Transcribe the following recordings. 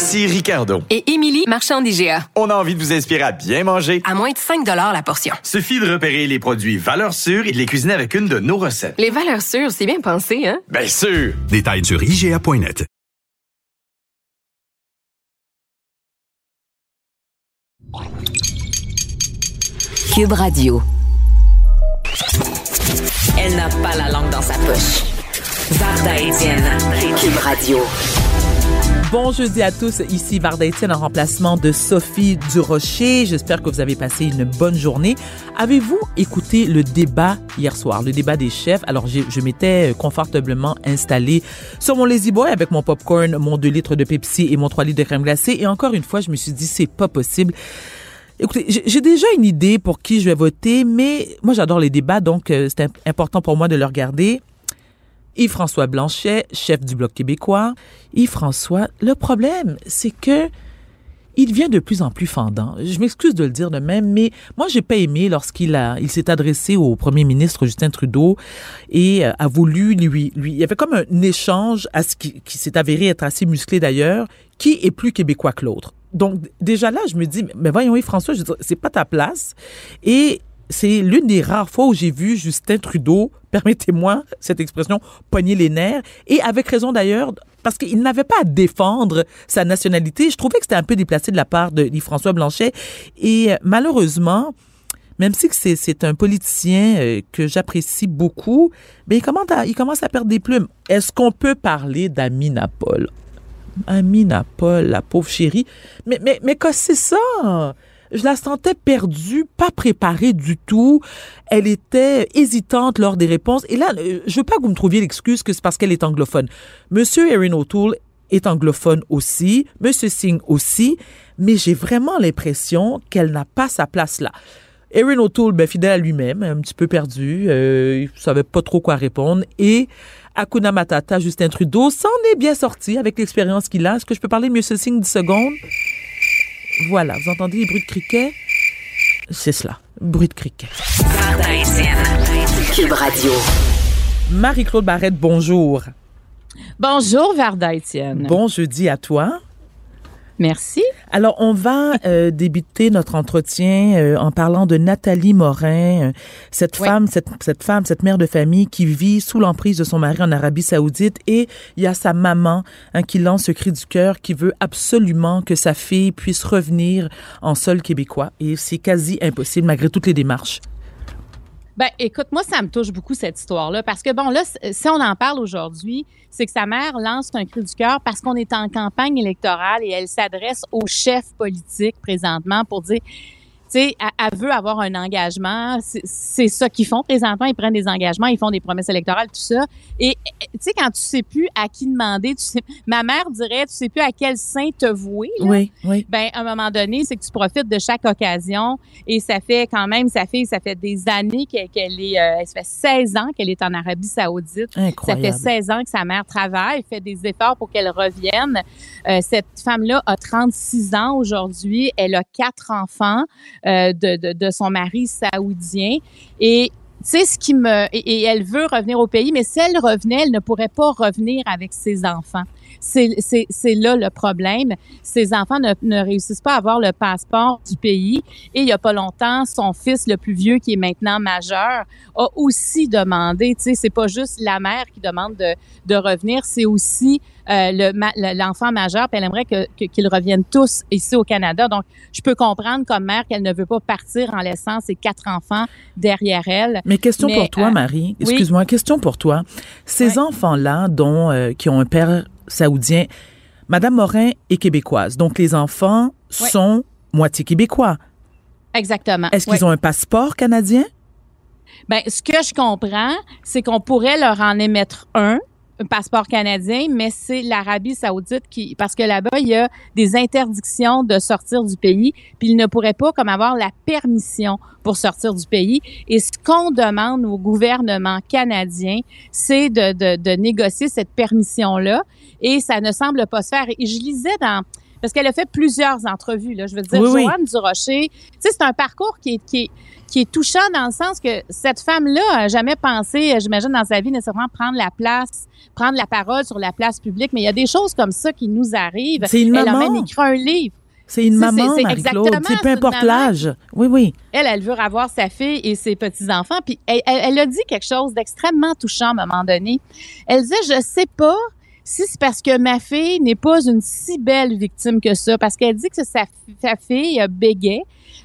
Ici Ricardo. Et Émilie, marchand d'IGA. On a envie de vous inspirer à bien manger. À moins de 5 la portion. Suffit de repérer les produits valeurs sûres et de les cuisiner avec une de nos recettes. Les valeurs sûres, c'est bien pensé, hein? Bien sûr! Détails sur IGA.net. Cube Radio. Elle n'a pas la langue dans sa poche. Varda Etienne. Cube Radio. Bon jeudi à tous, ici Varda Etienne en remplacement de Sophie Durocher. J'espère que vous avez passé une bonne journée. Avez-vous écouté le débat hier soir, le débat des chefs? Alors, je m'étais confortablement installé sur mon Lazy Boy avec mon popcorn, mon 2 litres de Pepsi et mon 3 litres de crème glacée. Et encore une fois, je me suis dit, c'est pas possible. Écoutez, j'ai déjà une idée pour qui je vais voter, mais moi j'adore les débats, donc euh, c'est important pour moi de le regarder. Yves-François Blanchet, chef du Bloc québécois. Yves-François, le problème, c'est que il devient de plus en plus fendant. Je m'excuse de le dire de même, mais moi, j'ai pas aimé lorsqu'il a, il s'est adressé au premier ministre Justin Trudeau et euh, a voulu lui, lui, il y avait comme un échange à ce qui, s'est avéré être assez musclé d'ailleurs, qui est plus québécois que l'autre. Donc, déjà là, je me dis, mais voyons, Yves-François, c'est pas ta place. Et c'est l'une des rares fois où j'ai vu Justin Trudeau, permettez-moi cette expression, pogner les nerfs, et avec raison d'ailleurs, parce qu'il n'avait pas à défendre sa nationalité. Je trouvais que c'était un peu déplacé de la part de François Blanchet. Et euh, malheureusement, même si c'est un politicien euh, que j'apprécie beaucoup, mais il commence, à, il commence à perdre des plumes. Est-ce qu'on peut parler d'Amina Paul? Amina Paul, la pauvre chérie. Mais, mais, mais que c'est ça? Je la sentais perdue, pas préparée du tout. Elle était hésitante lors des réponses. Et là, euh, je veux pas que vous me trouviez l'excuse que c'est parce qu'elle est anglophone. Monsieur Erin O'Toole est anglophone aussi, Monsieur Singh aussi, mais j'ai vraiment l'impression qu'elle n'a pas sa place là. Erin O'Toole, ben, fidèle à lui-même, un petit peu perdu, euh, il savait pas trop quoi répondre. Et Akuna Matata, Justin Trudeau, s'en est bien sorti avec l'expérience qu'il a. Est-ce que je peux parler de Monsieur Singh 10 secondes? Voilà, vous entendez les bruits de criquet? C'est cela, bruit de criquet. Cube Radio. Marie-Claude Barrette, bonjour. Bonjour, Varda Étienne. Bon jeudi à toi. Merci. Alors, on va euh, débuter notre entretien euh, en parlant de Nathalie Morin, euh, cette femme, cette, cette, femme, cette mère de famille qui vit sous l'emprise de son mari en Arabie Saoudite et il y a sa maman hein, qui lance ce cri du cœur, qui veut absolument que sa fille puisse revenir en sol québécois et c'est quasi impossible malgré toutes les démarches. Ben, écoute, moi, ça me touche beaucoup cette histoire-là parce que, bon, là, si on en parle aujourd'hui, c'est que sa mère lance un cri du cœur parce qu'on est en campagne électorale et elle s'adresse aux chefs politiques présentement pour dire sais, elle, veut avoir un engagement. C'est ça qu'ils font présentement. Ils prennent des engagements, ils font des promesses électorales, tout ça. Et tu sais, quand tu sais plus à qui demander, tu sais, ma mère dirait, tu sais plus à quel saint te vouer. Oui, oui. Ben, à un moment donné, c'est que tu profites de chaque occasion. Et ça fait quand même, sa fille, ça fait des années qu'elle est, euh, ça fait 16 ans qu'elle est en Arabie Saoudite. Incroyable. Ça fait 16 ans que sa mère travaille, fait des efforts pour qu'elle revienne. Euh, cette femme-là a 36 ans aujourd'hui. Elle a quatre enfants. Euh, de, de, son mari saoudien. Et sais, ce qui me... Et, elle veut revenir au pays, mais si elle revenait, elle ne pourrait pas revenir avec ses enfants. C'est là le problème. Ses enfants ne, ne, réussissent pas à avoir le passeport du pays. Et il y a pas longtemps, son fils, le plus vieux, qui est maintenant majeur, a aussi demandé, tu sais, c'est pas juste la mère qui demande de, de revenir, c'est aussi euh, l'enfant majeur, puis elle aimerait que, qu'ils reviennent tous ici au Canada. Donc, je peux comprendre comme mère qu'elle ne veut pas partir en laissant ses quatre enfants derrière elle. Mais question pour toi, euh, Marie. Excuse-moi, question pour toi. Ces enfants-là, dont euh, qui ont un père saoudien, Madame Morin est québécoise. Donc, les enfants sont moitié québécois. Exactement. Est-ce qu'ils ont un passeport canadien? Ben, ce que je comprends, c'est qu'on pourrait leur en émettre un un passeport canadien, mais c'est l'Arabie saoudite qui, parce que là-bas, il y a des interdictions de sortir du pays, puis il ne pourrait pas comme avoir la permission pour sortir du pays. Et ce qu'on demande au gouvernement canadien, c'est de, de, de négocier cette permission-là, et ça ne semble pas se faire. Et je lisais dans parce qu'elle a fait plusieurs entrevues. Là. Je veux dire, Oui, oui. Joanne Durocher, tu sais, c'est un parcours qui est, qui, est, qui est touchant dans le sens que cette femme-là a jamais pensé, euh, j'imagine, dans sa vie, nécessairement prendre la place, prendre la parole sur la place publique. Mais il y a des choses comme ça qui nous arrivent. C'est une Elle a maman. même écrit un livre. C'est une maman, Marie-Claude. peu importe l'âge. Oui, oui. Elle, elle veut revoir sa fille et ses petits-enfants. Puis elle, elle- elle a dit quelque chose d'extrêmement touchant à un moment donné. Elle disait, je sais pas si c'est parce que ma fille n'est pas une si belle victime que ça, parce qu'elle dit que sa, sa fille euh, bégait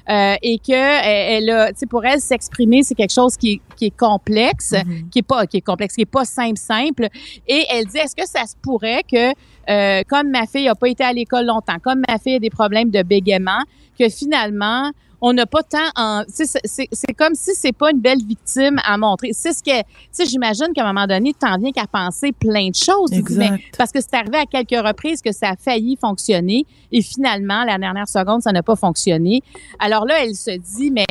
euh, et que elle, elle a, tu sais, pour elle s'exprimer, c'est quelque chose qui est, qui est complexe, Mhm. qui est pas qui est complexe, qui est pas simple simple. Et elle dit, est-ce que ça se pourrait que euh, comme ma fille a pas été à l'école longtemps, comme ma fille a des problèmes de bégaiement, que finalement on n'a pas tant en c'est comme si c'est pas une belle victime à montrer c'est ce que tu sais j'imagine qu'à un moment donné tu t'en viens qu'à penser plein de choses mais parce que c'est arrivé à quelques reprises que ça a failli fonctionner et finalement la dernière seconde ça n'a pas fonctionné alors là elle se dit mais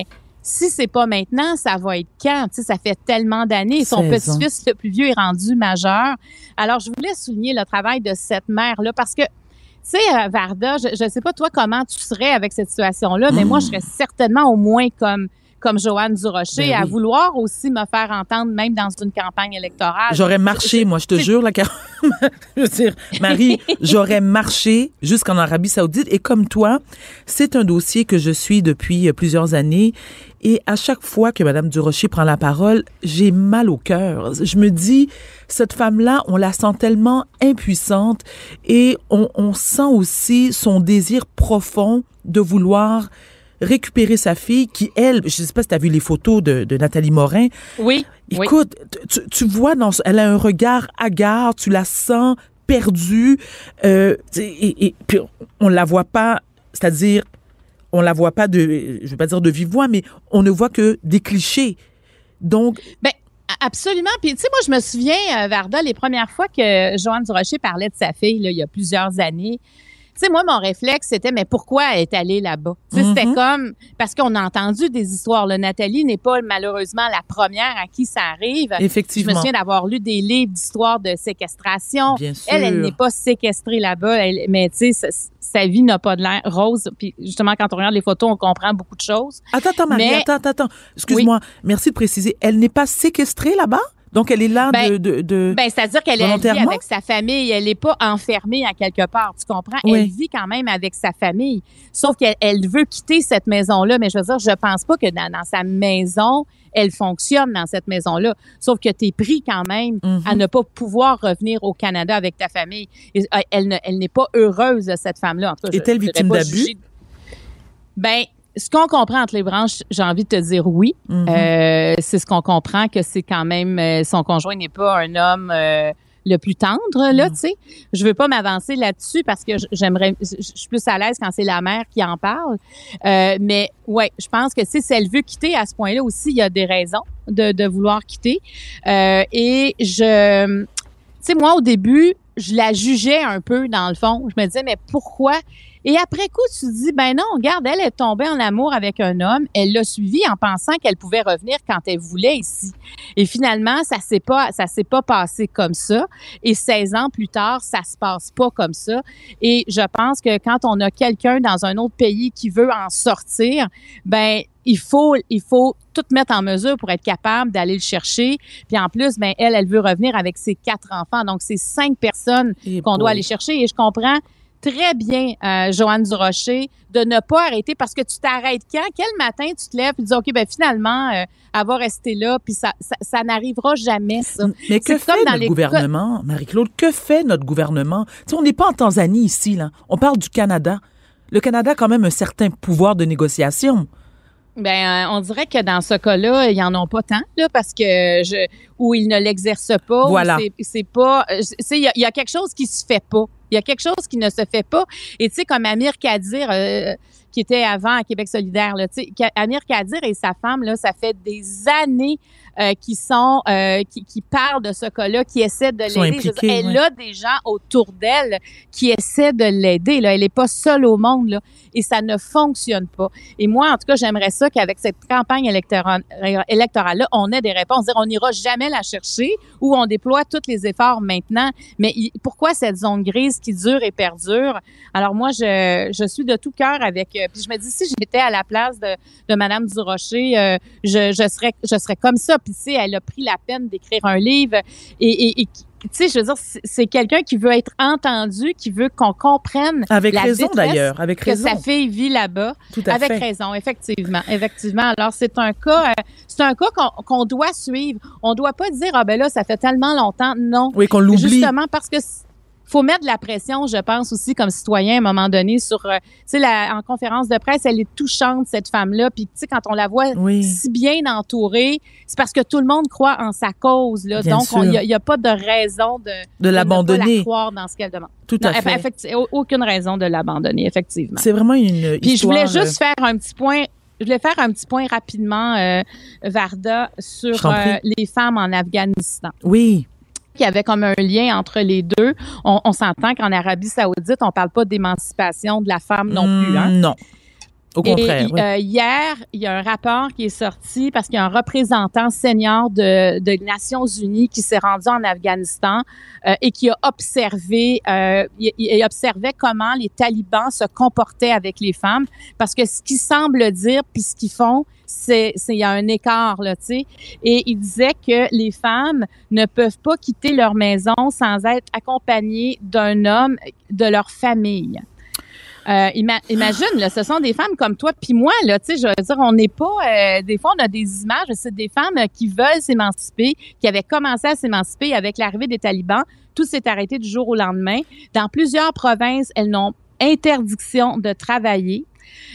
si c'est pas maintenant, ça va être quand? Tu sais, ça fait tellement d'années. Son 16 ans. petit-fils le plus vieux est rendu majeur. Alors, je voulais souligner le travail de cette mère-là parce que, sais, euh, Varda, je ne sais pas toi comment tu serais avec cette situation-là, mais moi, je serais certainement au moins comme comme Joanne Durocher, Ben à vouloir aussi me faire entendre, même dans une campagne électorale. J'aurais marché, moi, je te jure, la car- je veux dire, Marie, j'aurais marché jusqu'en Arabie Saoudite. Et comme toi, c'est un dossier que je suis depuis euh, plusieurs années. Et à chaque fois que Madame Durocher prend la parole, j'ai mal au cœur. Je me dis, cette femme-là, on la sent tellement impuissante et on, on sent aussi son désir profond de vouloir récupérer sa fille qui, elle, je sais pas si tu as vu les photos de, de Nathalie Morin, Oui. oui. Écoute, tu, tu vois, dans, elle a un regard hagard, tu la sens perdue, euh, et, et puis on la voit pas, c'est-à-dire, on la voit pas de, je vais pas dire de vive voix, mais on ne voit que des clichés. Donc, Ben, absolument. Puis, tu sais, moi, je me souviens, euh, Varda, les premières fois que Joanne Durocher parlait de sa fille, là, il y a plusieurs années, sais, moi, mon réflexe, c'était, mais pourquoi elle est allée là-bas? Tu c'était Mhm. comme, parce qu'on a entendu des histoires. Là. Nathalie n'est pas malheureusement la première à qui ça arrive. Je me effectivement, souviens d'avoir lu des livres d'histoires de séquestration. bien sûr. Elle, elle n'est pas séquestrée là-bas, mais tu sais, sa, vie n'a pas de l'air rose. Puis justement, quand on regarde les photos, on comprend beaucoup de choses. Attends, attends, Marie, Mais- attends, attends, attends. Excuse-moi, merci de préciser. Elle n'est pas séquestrée là-bas? Donc, elle est là Ben, de... de, de- Ben, c'est-à-dire qu'elle elle vit avec sa famille. Elle n'est pas enfermée à quelque part. Tu comprends? Oui. Elle vit quand même avec sa famille. Sauf qu'elle elle veut quitter cette maison-là. Mais je veux dire, je pense pas que dans, dans sa maison, elle fonctionne dans cette maison-là. Sauf que tu es pris quand même à ne pas pouvoir revenir au Canada avec ta famille. Euh, elle elle n'est pas heureuse, cette femme-là. Est-elle victime d'abus? Ben, ce qu'on comprend entre les branches, j'ai envie de te dire oui. Mhm. Euh, c'est ce qu'on comprend que c'est quand même euh, son conjoint n'est pas un homme euh, le plus tendre là, tu sais. Je veux pas m'avancer là-dessus parce que j'aimerais je je suis plus à l'aise quand c'est la mère qui en parle. Euh, mais ouais, je pense que si elle veut quitter à ce point-là aussi, il y a des raisons de, de vouloir quitter. Euh, et je tu sais moi au début, je la jugeais un peu dans le fond. Je me disais mais pourquoi et après coup, tu te dis, ben non, regarde, elle est tombée en amour avec un homme. Elle l'a suivi en pensant qu'elle pouvait revenir quand elle voulait ici. Et finalement, ça s'est pas, ça s'est pas passé comme ça. Et 16 ans plus tard, ça se passe pas comme ça. Et je pense que quand on a quelqu'un dans un autre pays qui veut en sortir, ben, il faut, il faut tout mettre en mesure pour être capable d'aller le chercher. Puis en plus, ben, elle, elle veut revenir avec ses quatre enfants. Donc, c'est cinq personnes qu'on doit aller chercher. Et je comprends très bien, euh, Joanne Durocher, de ne pas arrêter parce que tu t'arrêtes quand? Quel matin tu te lèves et tu dis, OK, ben finalement, euh, elle va rester là, puis ça, ça, ça n'arrivera jamais, ça. Mais que fait notre les gouvernement, Marie-Claude? Que fait notre gouvernement? Tu sais, on n'est pas en Tanzanie ici, là. On parle du Canada. Le Canada a quand même un certain pouvoir de négociation. Ben, euh, on dirait que dans ce cas-là, ils en ont pas tant, là, parce que je, ou ils ne l'exercent pas. Voilà. c'est- pas, euh, il y, y a quelque chose qui se fait pas. Il y a quelque chose qui ne se fait pas. Et tu sais, comme Amir Kadir, euh, qui était avant à Québec solidaire. Amir Kadir et sa femme, là, ça fait des années euh, qui sont euh, qui, qui parlent de ce cas-là, qui essaient de l'aider. Elle ouais. a des gens autour d'elle qui essaient de l'aider. Là, elle est pas seule au monde là, et ça ne fonctionne pas. Et moi, en tout cas, j'aimerais ça qu'avec cette campagne électorale, électorale là, on ait des réponses. On n'ira jamais la chercher ou on déploie tous les efforts maintenant. Mais pourquoi cette zone grise qui dure et perdure? Alors moi, je, je suis de tout cœur avec. euh, puis je me dis, si j'étais à la place de, de Madame Durocher, euh, je, je serais je serais comme ça. Puis tu sais, elle a pris la peine d'écrire un livre et, et, et qui- tu sais, je veux dire, c'est- quelqu'un qui veut être entendu, qui veut qu'on comprenne Avec la raison d'ailleurs, avec que raison. sa fille vit là-bas. Tout à Avec fait. raison, effectivement, effectivement. Alors c'est un cas, euh, c'est un cas qu'on doit suivre. On doit pas dire ah ben là ça fait tellement longtemps. Non, Oui, qu'on l'oublie. justement parce que faut mettre de la pression, je pense aussi comme citoyen à un moment donné sur, euh, tu sais, en conférence de presse, elle est touchante cette femme-là. Puis tu sais quand on la voit Oui. si bien entourée, c'est parce que tout le monde croit en sa cause. Là. Bien Donc il n'y a, y a pas de raison de, De de l'abandonner. la croire dans ce qu'elle demande. Tout Non, à fait. effecti- au- aucune raison de l'abandonner, effectivement. C'est vraiment une Puis je voulais juste faire un petit point. Je voulais faire un petit point rapidement, euh, Varda, sur euh, les femmes en Afghanistan. euh, Oui, Il y avait comme un lien entre les deux. On, s'entend qu'en Arabie Saoudite, on parle pas d'émancipation de la femme non plus. Hein? Mm, Non. Au contraire. Et oui. euh, hier, il y a un rapport qui est sorti parce qu'il y a un représentant senior de, de Nations Unies qui s'est rendu en Afghanistan euh, et qui a observé, euh, il, il observait comment les talibans se comportaient avec les femmes parce que ce qu'ils semblent dire puis ce qu'ils font, c'est c'est- il y a un écart là, tu sais. Et il disait que les femmes ne peuvent pas quitter leur maison sans être accompagnées d'un homme de leur famille. Euh, ima- imagine, là, ce sont des femmes comme toi puis moi, là, tu sais, je veux dire, on n'est pas, euh, des fois, on a des images, c'est des femmes euh, qui veulent s'émanciper, qui avaient commencé à s'émanciper avec l'arrivée des talibans. Tout s'est arrêté du jour au lendemain. Dans plusieurs provinces, elles n'ont interdiction de travailler.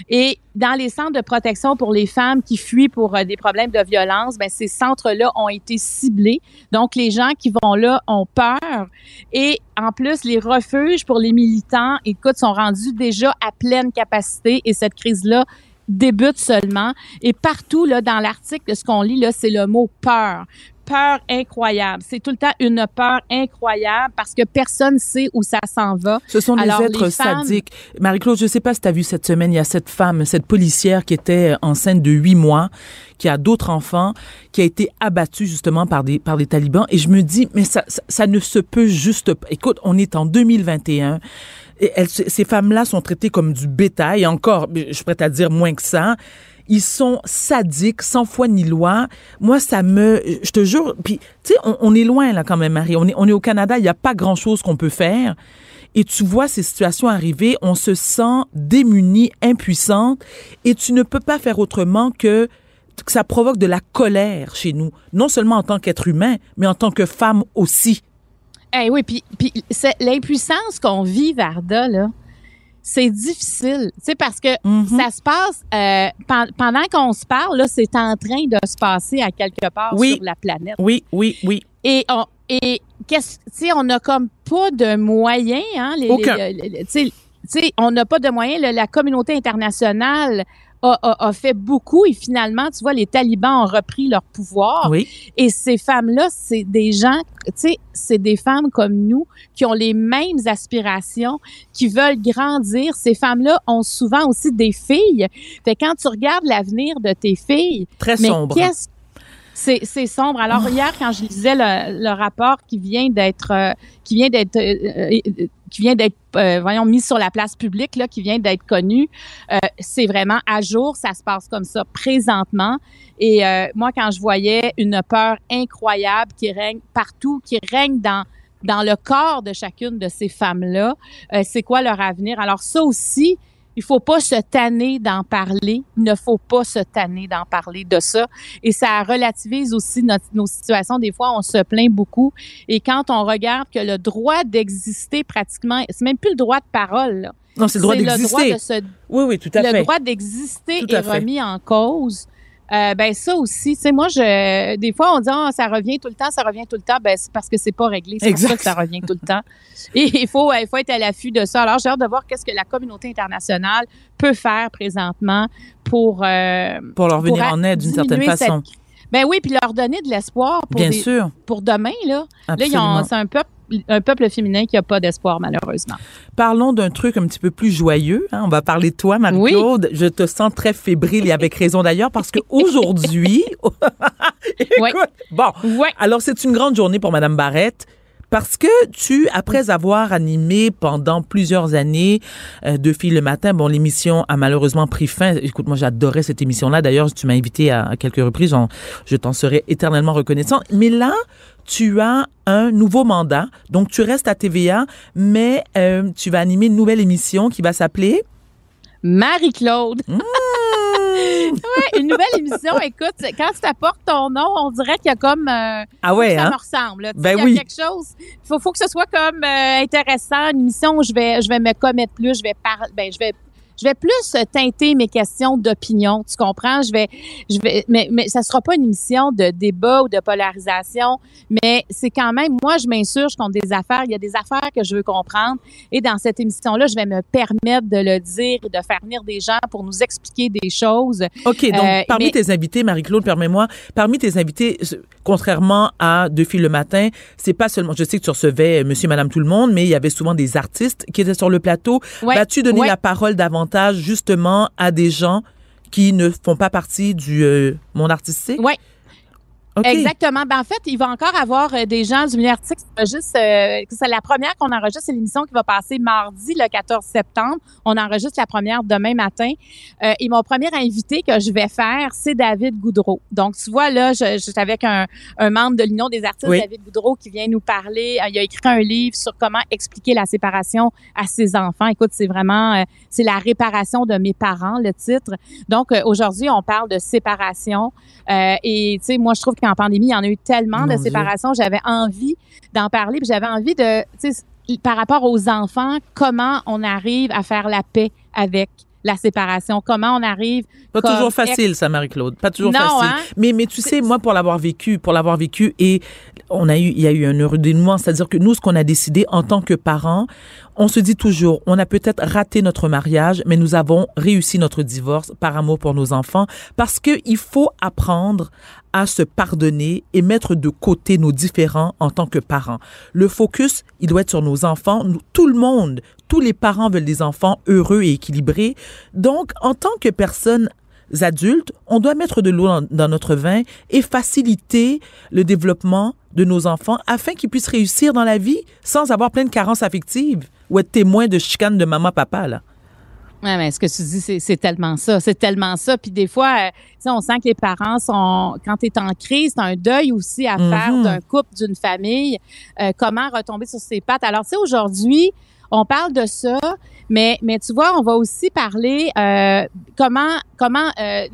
Et dans les centres de protection pour les femmes qui fuient pour euh, des problèmes de violence, ben ces centres-là ont été ciblés. Donc les gens qui vont là ont peur. Et en plus les refuges pour les militants, écoute, sont rendus déjà à pleine capacité et cette crise-là débute seulement. Et partout là dans l'article ce qu'on lit là c'est le mot peur peur incroyable. C'est tout le temps une peur incroyable parce que personne sait où ça s'en va. Ce sont des êtres les femmes- sadiques. Marie-Claude, je ne sais pas si tu as vu cette semaine, il y a cette femme, cette policière qui était enceinte de huit mois, qui a d'autres enfants, qui a été abattue justement par des, par des talibans. Et je me dis, mais ça, ça, ça ne se peut juste pas. Écoute, on est en 2021. Et elles, ces femmes-là sont traitées comme du bétail. Encore, je suis prête à dire moins que ça. Ils sont sadiques, sans foi ni loi. Moi, ça me, je te jure. Puis, tu sais, on, est loin là quand même, Marie. On est, on est au Canada. Il n'y a pas grand-chose qu'on peut faire. Et tu vois ces situations arriver, on se sent démunie, impuissante, et tu ne peux pas faire autrement que que ça provoque de la colère chez nous, non seulement en tant qu'être humain, mais en tant que femme aussi. Eh oui, puis, puis l'impuissance qu'on vit, Varda, là, c'est difficile. Tu sais, parce que Mhm. ça se passe euh, pen- pendant qu'on se parle, là, c'est en train de se passer à quelque part Oui. sur la planète. Oui, oui, oui. Et on et qu'est-ce tu sais on n'a comme pas de moyens hein les, Aucun. les- les- les- tu sais- tu sais on n'a pas de moyens Le- la communauté internationale a, a- a fait beaucoup et finalement tu vois les talibans ont repris leur pouvoir Oui. et ces femmes-là, c'est des gens, tu sais, c'est des femmes comme nous qui ont les mêmes aspirations, qui veulent grandir. Ces femmes-là ont souvent aussi des filles. Fait quand tu regardes l'avenir de tes filles, Très mais sombre. qu'est-ce c'est, sombre. Alors hier, quand je lisais le, le rapport qui vient d'être euh, qui vient d'être euh, euh, qui vient d'être euh, voyons mis sur la place publique là, qui vient d'être connu, c'est vraiment à jour. Ça se passe comme ça présentement. Et moi, quand je voyais une peur incroyable qui règne partout, qui règne dans dans le corps de chacune de ces femmes-là, euh, c'est quoi leur avenir? Alors ça aussi, il faut pas se tanner d'en parler. Il ne faut pas se tanner d'en parler de ça. Et ça relativise aussi notre- nos situations. Des fois, on se plaint beaucoup. Et quand on regarde que le droit d'exister pratiquement, c'est même plus le droit de parole. là. Non, c'est le droit le d'exister. Oui, oui, tout à le fait. droit d'exister est fait. remis en cause. Euh, ben ça aussi, tu sais, moi, je, des fois, on dit, Ah, ça revient tout le temps, ça revient tout le temps. Ben, c'est parce que c'est pas réglé. C'est pour ça que ça revient tout le temps. Et il faut, il faut être à l'affût de ça. Alors, j'ai hâte de voir qu'est-ce que la communauté internationale peut faire présentement pour, euh, Pour leur venir pour en aide d'une certaine façon. cette- Ben oui, puis leur donner de l'espoir pour, Bien des- sûr. pour demain, là. Là, Absolument. c'est un peuple, un peuple féminin qui a pas d'espoir, malheureusement. Parlons d'un truc un petit peu plus joyeux. hein. On va parler de toi, Marie-Claude. Je te sens très fébrile et avec raison d'ailleurs parce qu'aujourd'hui, écoute, bon, Ouais. alors c'est une grande journée pour Madame Barrette. Parce que tu, après avoir animé pendant plusieurs années euh, Deux filles le matin, bon, l'émission a malheureusement pris fin. Écoute, moi, j'adorais cette émission-là. D'ailleurs, tu m'as invité à, à quelques reprises. Je t'en serai éternellement reconnaissant. Mais là, tu as un nouveau mandat. Donc, tu restes à TVA, mais euh, tu vas animer une nouvelle émission qui va s'appeler... Marie-Claude. Mmh. Ouais, une nouvelle émission. Écoute, quand tu t'apportes ton nom, on dirait qu'il y a comme. euh, Ah ouais, ça hein? me ressemble. là. Ben il y a oui. quelque chose. Il faut, faut que ce soit comme euh, intéressant, une émission où je vais, je vais me commettre plus, je vais parler, ben, je vais. Je vais plus euh, teinter mes questions d'opinion, tu comprends? Je vais, je vais, mais, mais ça sera pas une émission de débat ou de polarisation, mais c'est quand même, moi, je m'insurge contre des affaires. Il y a des affaires que je veux comprendre. Et dans cette émission-là, je vais me permettre de le dire et de faire venir des gens pour nous expliquer des choses. OK, donc Euh, parmi mais- tes invités, Marie-Claude, permets-moi, parmi tes invités, contrairement à Deux filles le matin, c'est pas seulement, je sais que tu recevais euh, monsieur, madame, tout le monde, mais il y avait souvent des artistes qui étaient sur le plateau. Ouais, Vas-tu donner ouais. la parole davantage justement à des gens qui ne font pas partie du euh, monde artistique? Oui, Exactement. Ben, en fait, il va encore avoir euh, des gens du milieu artistique qui enregistrent. euh, c'est la première qu'on enregistre, c'est l'émission qui va passer mardi, le 14 septembre. On enregistre la première demain matin. Euh, et mon premier invité que je vais faire, c'est David Goudreau. Donc, tu vois, là, je, je suis avec un, un membre de l'Union des artistes, Oui. David Goudreau, qui vient nous parler. Euh, il a écrit un livre sur comment expliquer la séparation à ses enfants. Écoute, c'est vraiment, euh, c'est la réparation de mes parents, le titre. Donc, euh, aujourd'hui, on parle de séparation. Euh, et, tu sais, moi, je trouve qu'en pandémie, il y en a eu tellement Mon de séparations. J'avais envie d'en parler, puis j'avais envie de, tu sais, par rapport aux enfants, comment on arrive à faire la paix avec la séparation, comment on arrive Pas comme toujours facile, ça, Marie-Claude. Pas toujours Non, facile. hein? Mais, mais tu sais, moi, pour l'avoir vécu, pour l'avoir vécu, et on a eu, il y a eu un heureux dénouement, c'est-à-dire que nous, ce qu'on a décidé en tant que parents, on se dit toujours, on a peut-être raté notre mariage, mais nous avons réussi notre divorce par amour pour nos enfants, parce que il faut apprendre à se pardonner et mettre de côté nos différends en tant que parents. Le focus, il doit être sur nos enfants. Tout le monde, tous les parents veulent des enfants heureux et équilibrés. Donc, en tant que personne adultes, on doit mettre de l'eau dans, dans notre vin et faciliter le développement de nos enfants afin qu'ils puissent réussir dans la vie sans avoir plein de carences affectives ou être témoins de chicanes de maman, papa, là. Ouais, mais ce que tu dis, c'est, tellement ça. C'est tellement ça. Puis des fois, euh, tu on sent que les parents sont, quand tu es en crise, c'est un deuil aussi à faire Mhm. d'un couple, d'une famille. Euh, comment retomber sur ses pattes? Alors, tu sais, aujourd'hui, on parle de ça, mais, mais tu vois, on va aussi parler euh, comment, comment euh,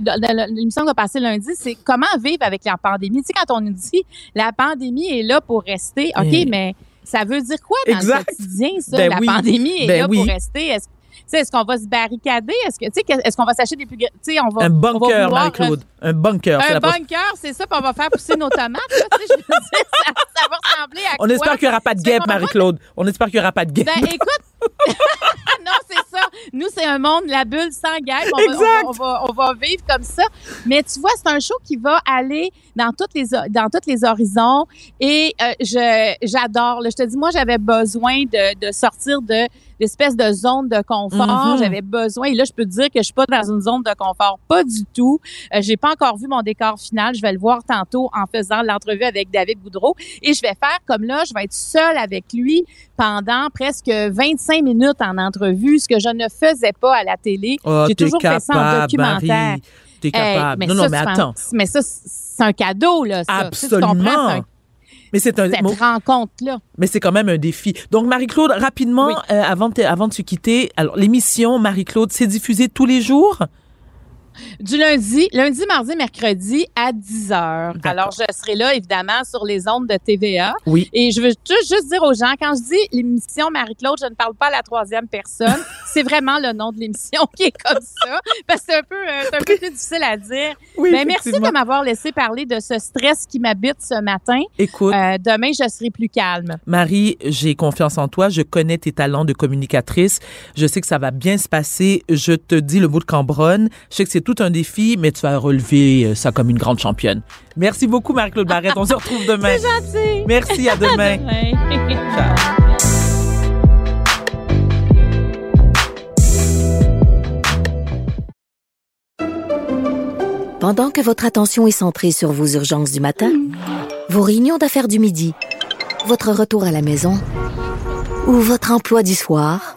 l'émission qui va passer lundi, c'est comment vivre avec la pandémie. Tu sais, quand on nous dit la pandémie est là pour rester, OK, Mm. mais ça veut dire quoi dans Exact. le quotidien, ça? Ben la oui. pandémie est Ben là oui. pour rester. Est-ce est-ce qu'on va se barricader? Est-ce que, tu sais, est-ce qu'on va s'acheter des plus, tu sais, on va, Un bunker, Marie-Claude. Un bunker. c'est Un bunker, c'est ça, puis on va faire pousser nos tomates. Là, tu sais, je veux dire, ça, ça va ressembler à On quoi? espère qu'il n'y aura pas de guêpe, Marie-Claude. On espère qu'il n'y aura pas de guêpe. Ben, écoute, non, c'est ça. Nous, c'est un monde, la bulle sans guêpe. On va, on, va, on, va, on va vivre comme ça. Mais tu vois, c'est un show qui va aller dans toutes les, dans tous les horizons. Et euh, je, j'adore. Je te dis, moi, j'avais besoin de, de sortir de l'espèce de zone de confort. Mhm. J'avais besoin. Et là, je peux te dire que je suis pas dans une zone de confort. Pas du tout. Euh, j'ai pas encore vu mon décor final. Je vais le voir tantôt en faisant l'entrevue avec David Goudreau. Et je vais faire comme là, je vais être seule avec lui pendant presque 25 minutes en entrevue, ce que je ne faisais pas à la télé. Oh, J'ai toujours fait ça en documentaire. T'es Hey, capable. mais non, ça, non, mais attends. Mais ça, c'est un cadeau, là. Ça. Tu sais, tu comprends, Absolument. Mais c'est un, cette rencontre-là. mais c'est quand même un défi. Donc, Marie-Claude, rapidement, Oui. euh, avant, de, te- avant de se quitter, alors, l'émission, Marie-Claude, c'est diffusé tous les jours? Du lundi, lundi, mardi, mercredi à 10 heures. Alors, je serai là, évidemment, sur les ondes de TVA. Oui. Et je veux juste, juste dire aux gens, quand je dis l'émission Marie-Claude, je ne parle pas à la troisième personne. c'est vraiment le nom de l'émission qui est comme ça, parce que c'est un peu, euh, c'est un peu plus difficile à dire. Oui, Ben, merci de m'avoir laissé parler de ce stress qui m'habite ce matin. Écoute, Euh, demain, je serai plus calme. Marie, j'ai confiance en toi. Je connais tes talents de communicatrice. Je sais que ça va bien se passer. Je te dis le mot de Cambronne. Je sais que c'est tout un défi, mais tu vas relever euh, ça comme une grande championne. Merci beaucoup, Marie-Claude Barrette. On se retrouve demain. C'est gentil. Merci, à demain. Ouais. Pendant que votre attention est centrée sur vos urgences du matin, vos réunions d'affaires du midi, votre retour à la maison ou votre emploi du soir,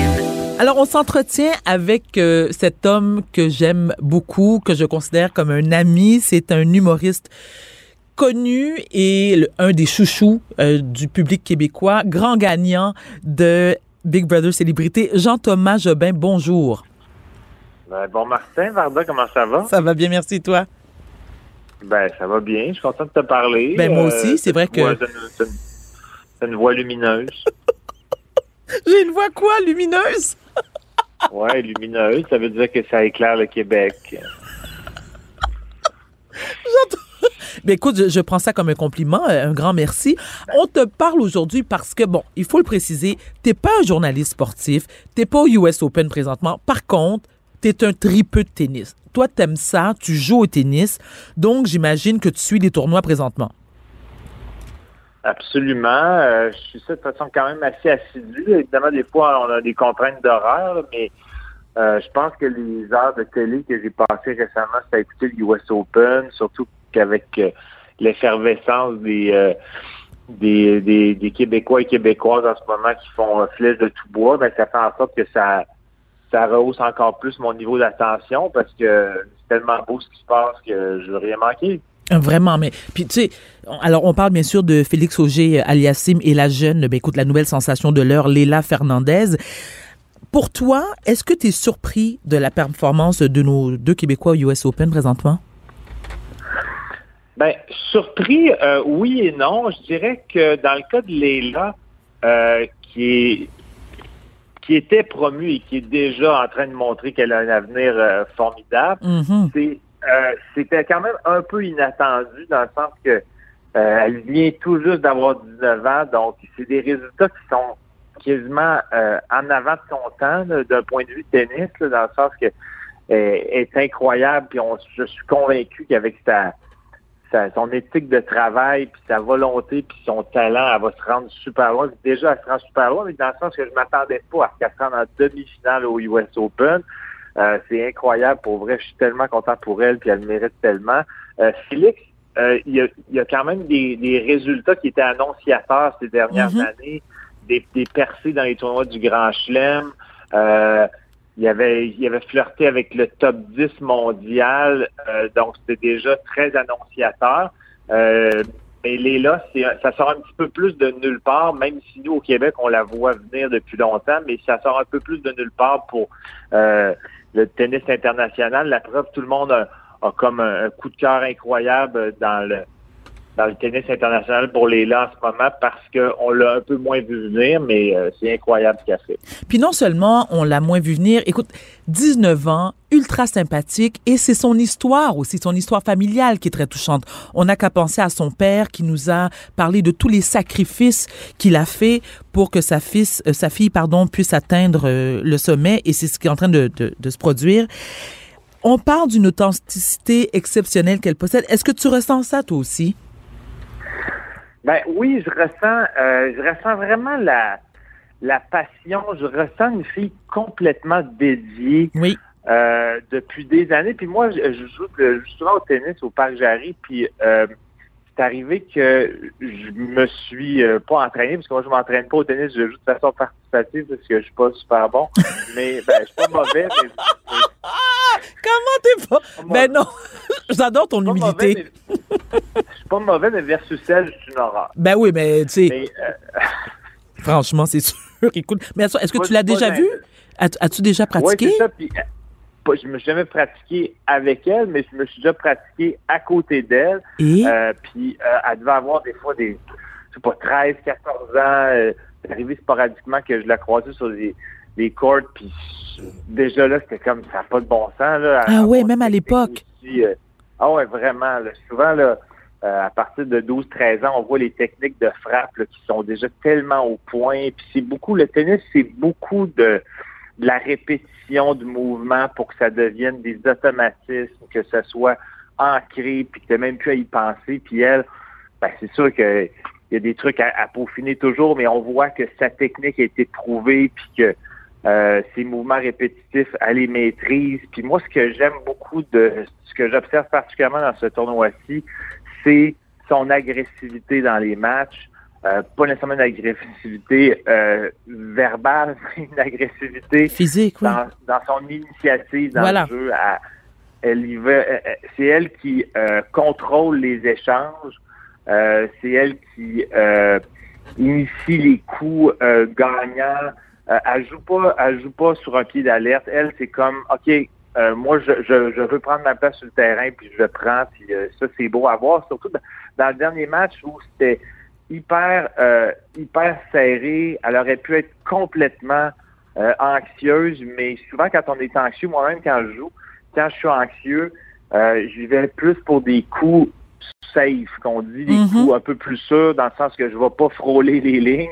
Alors, on s'entretient avec euh, cet homme que j'aime beaucoup, que je considère comme un ami. C'est un humoriste connu et le- un des chouchous euh, du public québécois, grand gagnant de Big Brother Célébrité. Jean-Thomas Jobin, bonjour. Ben, bon Martin, Varda, comment ça va? Ça va bien, merci toi? Ben, ça va bien. Je suis content de te parler. Ben, moi Euh, aussi, c'est vrai que- C'est une, une voix lumineuse. J'ai une voix quoi, lumineuse? Ouais, lumineuse, ça veut dire que ça éclaire le Québec. Ben écoute, je, je prends ça comme un compliment, euh, un grand merci. On te parle aujourd'hui parce que, bon, il faut le préciser, t'es pas un journaliste sportif, t'es pas au US Open présentement. Par contre, t'es un tripeux de tennis. Toi, t'aimes ça, tu joues au tennis, donc j'imagine que tu suis les tournois présentement. Absolument. Euh, je suis ça de façon quand même assez assidue. Évidemment, des fois, on a des contraintes d'horaire, mais euh, je pense que les heures de télé que j'ai passées récemment, c'est à écouter le US Open, surtout qu'avec euh, l'effervescence des, euh, des, des, des Québécois et Québécoises en ce moment qui font euh, flèche de tout bois, ben, ça fait en sorte que ça, ça rehausse encore plus mon niveau d'attention parce que c'est tellement beau ce qui se passe que je veux rien manquer. Vraiment, mais puis tu sais, alors on parle bien sûr de Félix Auger Aliassim et la jeune, ben écoute, la nouvelle sensation de l'heure, Léla Fernandez. Pour toi, est-ce que tu es surpris de la performance de nos deux Québécois au US Open présentement? Ben, surpris, euh, oui et non. Je dirais que dans le cas de Léla, euh, qui est qui était promue et qui est déjà en train de montrer qu'elle a un avenir euh, formidable, Mhm. c'est euh, c'était quand même un peu inattendu dans le sens que euh, elle vient tout juste d'avoir 19 ans, donc c'est des résultats qui sont quasiment euh, en avant de son temps d'un point de vue tennis, là, dans le sens que euh, est incroyable, puis je suis convaincu qu'avec sa, sa- son éthique de travail, puis sa volonté, puis son talent, elle va se rendre super loin. Déjà, elle se rend super loin, mais dans le sens que je m'attendais pas à ce qu'elle se rende en demi-finale au US Open. Euh, c'est incroyable, pour vrai, je suis tellement content pour elle, puis elle le mérite tellement. Euh, Félix, euh, il, y a, il y a quand même des, des résultats qui étaient annonciateurs ces dernières Mhm. années, des, des percées dans les tournois du Grand Chelem. Euh, il avait, il avait flirté avec le top 10 mondial, euh, donc c'était déjà très annonciateur. Euh, mais Léla, ça sort un petit peu plus de nulle part, même si nous, au Québec, on la voit venir depuis longtemps, mais ça sort un peu plus de nulle part pour euh, le tennis international. La preuve, tout le monde a, comme un coup de cœur incroyable dans le dans le tennis international pour les là en ce moment parce qu'on l'a un peu moins vu venir, mais euh, c'est incroyable ce qu'il a fait. Puis non seulement on l'a moins vu venir, écoute, 19 ans, ultra sympathique, et c'est son histoire aussi, son histoire familiale qui est très touchante. On n'a qu'à penser à son père qui nous a parlé de tous les sacrifices qu'il a fait pour que sa, euh, fille pardon, puisse atteindre euh, le sommet, et c'est ce qui est en train de se produire. On parle d'une authenticité exceptionnelle qu'elle possède. Est-ce que tu ressens ça toi aussi? Ben oui, je ressens, euh, je ressens vraiment la, la passion. Je ressens une fille complètement dédiée. Oui. Euh, depuis des années. Puis moi, je, je joue le- souvent au tennis au Parc Jarry. Puis euh, c'est arrivé que je me suis euh, pas entraîné, parce que moi, je m'entraîne pas au tennis. Je joue de façon participative parce que je suis pas super bon. mais ben, je suis pas mauvais, mais Comment t'es pas? Ben non, j'adore ton pas mauvais, humilité. mais- je suis pas mauvais, mais versus elle, je suis une horreur. Ben oui, mais tu sais, euh, franchement, c'est sûr. Écoute, mais attends, est-ce que Moi, tu l'as déjà pas vu? dans- As- As-tu déjà pratiqué? c'est ça. Puis, euh, pas- je me suis jamais pratiqué avec elle, mais je me suis déjà pratiqué à côté d'elle. Et? Euh, puis euh, elle devait avoir des fois des, je sais pas, 13, 14 ans. C'est arrivé sporadiquement que je la croisais sur des, des courts. Puis déjà là, c'était comme, ça n'a pas de bon sens. Là, Ah Avoir même à l'époque. euh, ah ouais, vraiment. Là, souvent, là, euh, à partir de 12-13 ans, on voit les techniques de frappe là, qui sont déjà tellement au point. Puis c'est beaucoup, le tennis, c'est beaucoup de, de la répétition du mouvement pour que ça devienne des automatismes, que ce soit ancré, puis que tu même plus à y penser. Puis elle, ben, c'est sûr que il y a des trucs à, à peaufiner toujours, mais on voit que sa technique a été prouvée, puis que euh, ses mouvements répétitifs, elle les maîtrise. Puis moi, ce que j'aime beaucoup de ce que j'observe particulièrement dans ce tournoi-ci, c'est son agressivité dans les matchs. Euh, pas nécessairement une agressivité euh, verbale, mais une agressivité Physique, oui. dans, dans son initiative dans Voilà. le jeu. Elle, elle y va- c'est elle qui euh, contrôle les échanges. Euh, c'est elle qui euh, initie les coups euh, gagnants. Euh, elle joue pas, elle joue pas sur un pied d'alerte. Elle, c'est comme, ok, euh, moi, je, je, je veux prendre ma place sur le terrain, puis je prends. Puis ça, c'est beau à voir. Surtout dans, le dernier match où c'était hyper, hyper serré. Elle aurait pu être complètement anxieuse, mais souvent quand on est anxieux, moi-même quand je joue, quand je suis anxieux, euh, j'y vais plus pour des coups safe, qu'on dit, des Mhm. coups un peu plus sûrs, dans le sens que je vais pas frôler les lignes,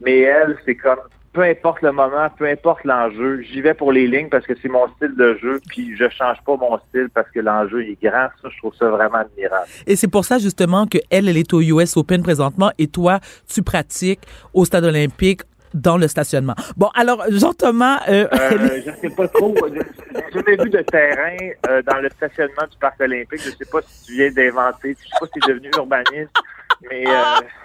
mais elle, c'est comme peu importe le moment, peu importe l'enjeu, j'y vais pour les lignes parce que c'est mon style de jeu, puis je change pas mon style parce que l'enjeu est grand. Ça, je trouve ça vraiment admirable. Et c'est pour ça justement que elle, elle est au US Open présentement et toi, tu pratiques au stade olympique dans le stationnement. Bon, alors, Jean-Thomas, euh, Euh, je sais pas trop. J'ai j'ai jamais vu de terrain euh, dans le stationnement du parc olympique. Je sais pas si tu viens d'inventer. Je sais pas si tu es devenu urbaniste, mais euh,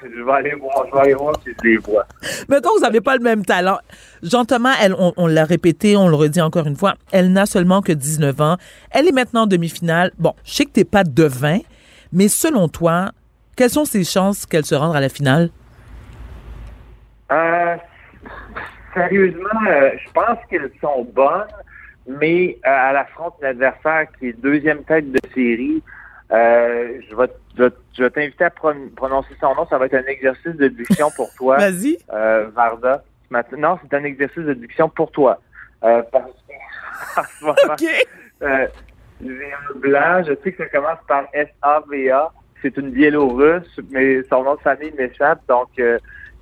je vais aller voir. Je vais aller voir si je les vois. mettons que vous n'avez pas le même talent. Jean-Thomas, elle, on, on l'a répété, on le redit encore une fois, elle n'a seulement que 19 ans. Elle est maintenant en demi-finale. Bon, je sais que t'es pas devin, mais selon toi, quelles sont ses chances qu'elle se rende à la finale? Euh, sérieusement, euh, je pense qu'elles sont bonnes, mais euh, elle affronte un adversaire qui est deuxième tête de série. Euh, je vais, je vais- je vais t'inviter à pron- prononcer son nom. Ça va être un exercice de diction pour toi. Vas-y. euh, Varda. Non, c'est un exercice de diction pour toi. Parce que OK. j'ai un blanc. Je sais que ça commence par S-A-V-A. C'est une Biélorusse, mais son nom de famille m'échappe. Donc,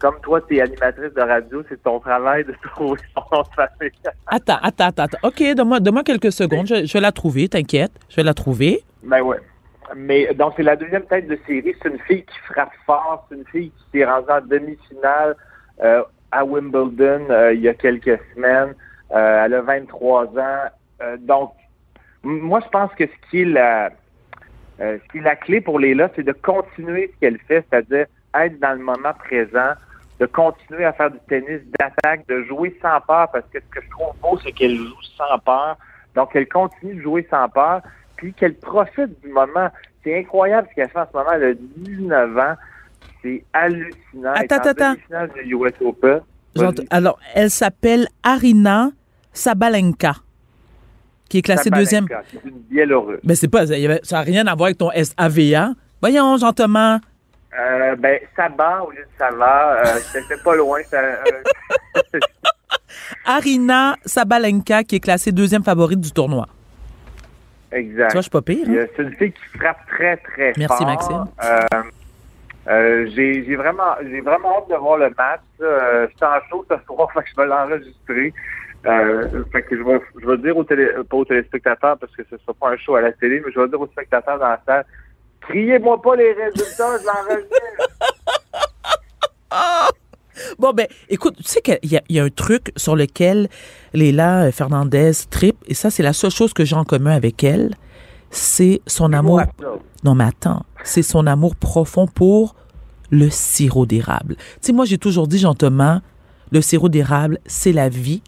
comme toi, tu es animatrice de radio, c'est ton travail de trouver son famille. Attends, attends, attends. OK, donne-moi donne-moi quelques secondes. Je, je vais la trouver, t'inquiète. Je vais la trouver. Ben ouais. Mais donc, c'est la deuxième tête de série. C'est une fille qui frappe fort. C'est une fille qui s'est rendue en demi-finale euh, à Wimbledon euh, il y a quelques semaines. Euh, elle a 23 ans. Donc, moi, je pense que ce qui est la, ce qui est la clé pour Léla, c'est de continuer ce qu'elle fait, c'est-à-dire être dans le moment présent, de continuer à faire du tennis d'attaque, de jouer sans peur, parce que ce que je trouve beau, c'est qu'elle joue sans peur. Donc, elle continue de jouer sans peur, puis qu'elle profite du moment. C'est incroyable ce qu'elle fait en ce moment. Elle a 19 ans. C'est hallucinant. Elle est Attends, en attends. demi-finale du US Open. J'ent- Vas-y. Alors, elle s'appelle Arina Sabalenka, qui est classée deuxième. C'est une Biélorusse. Ben, c'est pas, ça n'a rien à voir avec ton SAVA. Voyons, Jean-Thomas, Euh, ben, Sabah au lieu de Sava. Euh, C'était pas loin. Ça, euh, Arina Sabalenka, qui est classée deuxième favorite du tournoi. exact. Tu vois, je suis pas pire. hein? C'est une fille qui frappe très, très Merci, fort. Maxime. Euh, euh, j'ai vraiment j'ai vraiment hâte de voir le match. Euh, je suis en show ce soir, fait que je vais l'enregistrer. Euh, fait que je vais, je vais dire aux télé, pas aux téléspectateurs parce que ce sera pas un show à la télé, mais je vais dire aux spectateurs dans la salle Criez-moi pas les résultats, je l'enregistre. Bon, ben, écoute, tu sais qu'il y, a- il y a un truc sur lequel Léla Fernandez tripe, et ça, c'est la seule chose que j'ai en commun avec elle, c'est son amour. Non, mais attends, c'est son amour profond pour le sirop d'érable. Tu sais, moi, j'ai toujours dit gentiment, le sirop d'érable, c'est la vie.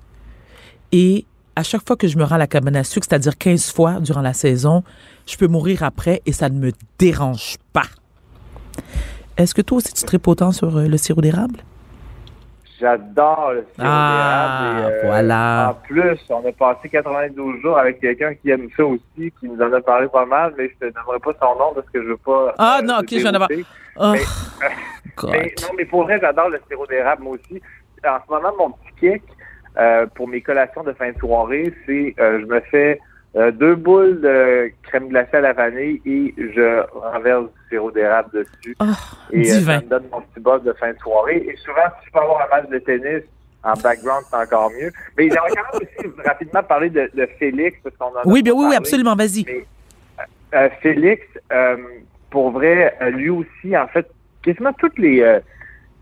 Et à chaque fois que je me rends à la cabane à sucre, c'est-à-dire 15 fois durant la saison, je peux mourir après et ça ne me dérange pas. Est-ce que toi aussi, tu tripes autant sur euh, le sirop d'érable? J'adore le sirop Ah, d'érable. euh, voilà. En plus, on a passé 92 jours avec quelqu'un qui aime ça aussi, qui nous en a parlé pas mal, mais je te donnerai pas son nom parce que je veux pas. Ah euh, non, te ok, je viens d'avoir. dérouter. Oh, Mais- non, mais pour vrai, j'adore le sirop d'érable, moi aussi. En ce moment, mon petit kick euh, pour mes collations de fin de soirée, c'est je me fais euh, deux boules de crème glacée à la vanille et je renverse du sirop d'érable dessus. Ah, et euh, ça me donne mon petit boss de fin de soirée. Et souvent, si je peux avoir un match de tennis en background, c'est encore mieux. Mais j'aimerais quand même aussi rapidement parler de, de Félix, parce qu'on en a Oui, bien oui, oui, absolument, vas-y. Euh, Félix, euh, pour vrai, lui aussi, en fait, quasiment toutes les,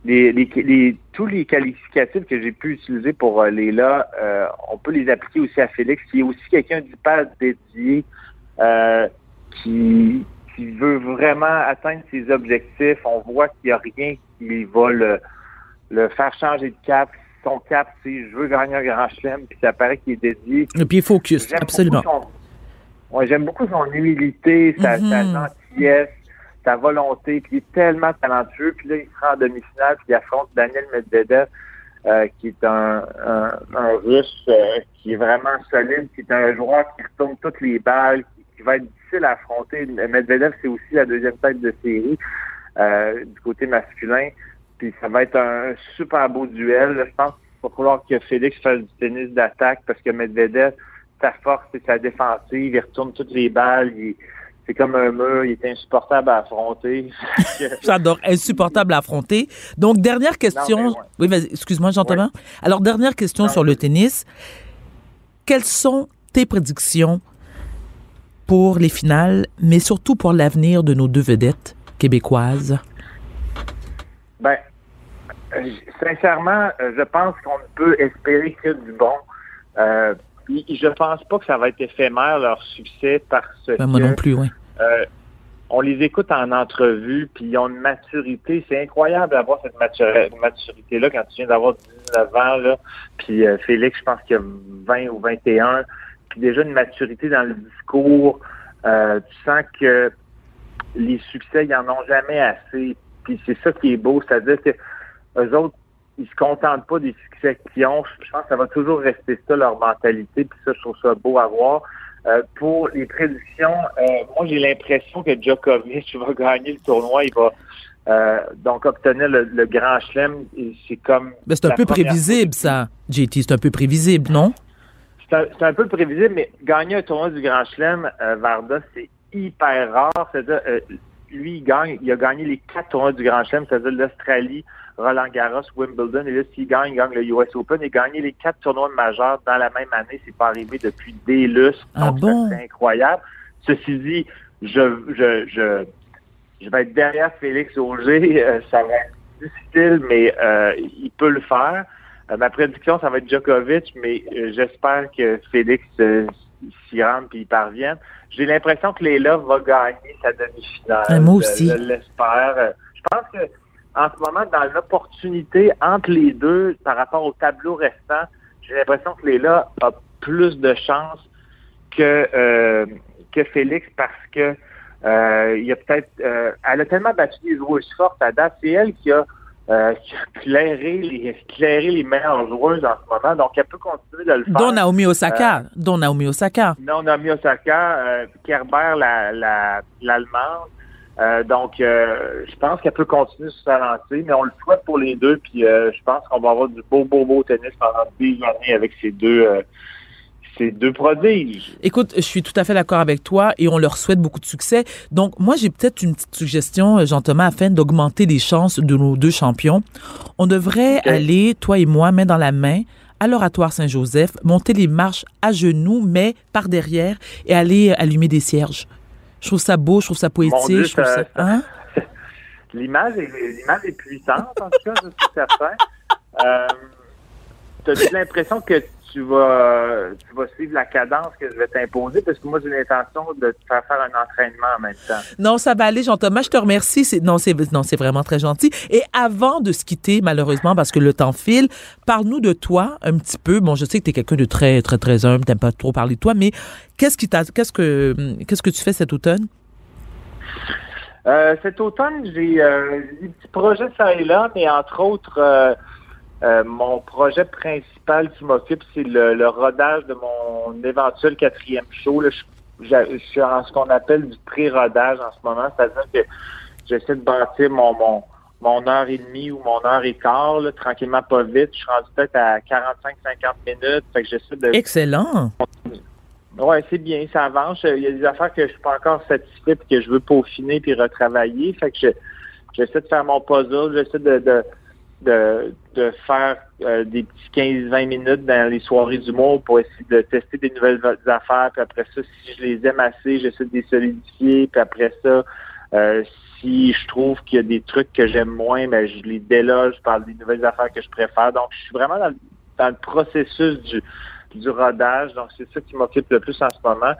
les, les, les- tous les qualificatifs que j'ai pu utiliser pour euh, Léla, euh, on peut les appliquer aussi à Félix, qui est aussi quelqu'un d'hyper dédié, euh, qui, qui veut vraiment atteindre ses objectifs. On voit qu'il n'y a rien qui va le, le faire changer de cap. Son cap, c'est je veux gagner un grand chelem, puis ça paraît qu'il est dédié. Et puis focus, J'aime absolument. son- ouais, j'aime beaucoup son humilité, sa, sa Mhm. gentillesse, sa volonté. Puis il est tellement talentueux. Puis là, il se rend en demi-finale, puis il affronte Daniel Medvedev, euh, qui est un, un, un Russe euh, qui est vraiment solide, qui est un joueur qui retourne toutes les balles, qui, va être difficile à affronter. Medvedev, c'est aussi la deuxième tête de série euh, du côté masculin. Puis ça va être un super beau duel. Je pense qu'il va falloir que Félix fasse du tennis d'attaque parce que Medvedev, sa force, c'est sa défensive. Il retourne toutes les balles. Il- c'est comme un mur. Il est insupportable à affronter. J'adore, insupportable à affronter. Donc, dernière question. Non, mais ouais. Oui, vas-y, excuse-moi, Jean-Thomas. Alors, dernière question Non, sur le tennis. Quelles sont tes prédictions pour les finales, mais surtout pour l'avenir de nos deux vedettes québécoises? Ben, euh, sincèrement, euh, je pense qu'on ne peut espérer que du bon. Euh, je pense pas que ça va être éphémère leur succès parce Ben, moi que non plus, oui. euh, on les écoute en entrevue, puis ils ont une maturité. C'est incroyable d'avoir cette matur- maturité-là quand tu viens d'avoir 19 ans. Là. Puis euh, Félix, je pense qu'il a 20 ou 21. Puis déjà une maturité dans le discours. Euh, tu sens que les succès, ils en ont jamais assez. Puis c'est ça qui est beau, c'est-à-dire que eux autres, ils se contentent pas des succès qu'ils ont. Je pense que ça va toujours rester ça, leur mentalité. Puis ça, je trouve ça beau à voir. Euh, pour les prédictions, euh, moi j'ai l'impression que Djokovic va gagner le tournoi. Il va euh, donc obtenir le, le grand chelem. C'est comme Ben, c'est un peu prévisible, ça, JT. C'est un peu prévisible, non? c'est un, un peu prévisible, mais gagner un tournoi du Grand Chelem, Varda, c'est hyper rare. C'est-à-dire, lui, il gagne, il a gagné les quatre tournois du Grand Chelem, c'est-à-dire l'Australie, Roland Garros, Wimbledon, et là, s'il gagne, il gagne le US Open. A gagné les quatre tournois majeurs dans la même année. C'est pas arrivé depuis des lustres. Ah Donc, bon? C'est incroyable. Ceci dit, je, je, je, je vais être derrière Félix Auger. Euh, ça va être difficile, mais euh, il peut le faire. Euh, ma prédiction, ça va être Djokovic, mais euh, j'espère que Félix euh, s'y rende et y parvienne. J'ai l'impression que Léla va gagner sa demi-finale. Ah, moi aussi. Je, l'espère. Je pense que en ce moment, dans l'opportunité entre les deux par rapport au tableau restant, j'ai l'impression que Léla a plus de chance que euh, que Félix parce que euh, il y a peut-être euh, elle a tellement battu des joueuses fortes à date, c'est elle qui a qui a clairé les, clairé les meilleures joueuses en ce moment, donc elle peut continuer de le faire. Dont Naomi Osaka. Dont Naomi Osaka. Non, Naomi Osaka, Kerber, la, la, l'allemande, Euh, donc, euh, je pense qu'elle peut continuer sur sa lancée, mais on le souhaite pour les deux. Puis, euh, je pense qu'on va avoir du beau, beau, beau tennis pendant des années avec ces deux, ces deux prodiges. Écoute, je suis tout à fait d'accord avec toi et on leur souhaite beaucoup de succès. Donc, moi, j'ai peut-être une petite suggestion, Jean-Thomas, afin d'augmenter les chances de nos deux champions. On devrait aller, toi et moi, main dans la main, à l'oratoire Saint-Joseph, monter les marches à genoux, mais par derrière, et aller allumer des cierges. Je trouve ça beau, je trouve ça poétique. Dieu, je trouve ça... Hein? L'image est, puissante, en tout cas, je suis certain. Euh, T'as-tu l'impression que tu vas, tu vas suivre la cadence que je vais t'imposer? Parce que moi, j'ai l'intention de te faire faire un entraînement en même temps. Non, ça va aller, Jean-Thomas. Je te remercie. C'est, non, c'est, non, c'est vraiment très gentil. Et avant de se quitter, malheureusement, parce que le temps file, parle-nous de toi un petit peu. Bon, je sais que tu es quelqu'un de très, très, très humble. T'aimes pas trop parler de toi, mais qu'est-ce qui t'a, qu'est-ce que, qu'est-ce que tu fais cet automne? Euh, cet automne, j'ai euh, des petits projets ça et là, mais entre autres, euh, euh, mon projet principal qui m'occupe, c'est le, le rodage de mon éventuel quatrième show. Là, je, je- je suis en ce qu'on appelle du pré-rodage en ce moment, c'est-à-dire que j'essaie de bâtir mon, mon, mon heure et demie ou mon heure et quart, là, tranquillement pas vite. Je suis rendu peut-être à 45-50 minutes, fait que j'essaie de Excellent. Ouais, c'est bien, ça avance. Il y a des affaires que je suis pas encore satisfait et que je veux peaufiner puis retravailler. Fait que je- j'essaie de faire mon puzzle, j'essaie de, de, de, de faire euh, des petits 15-20 minutes dans les soirées d'humour pour essayer de tester des nouvelles affaires. Puis après ça, si je les aime assez, j'essaie de les solidifier. Puis après ça, euh, si je trouve qu'il y a des trucs que j'aime moins, ben je les déloge par des nouvelles affaires que je préfère. Donc, je suis vraiment dans, le- dans le processus du du rodage. Donc, c'est ça qui m'occupe le plus en ce moment.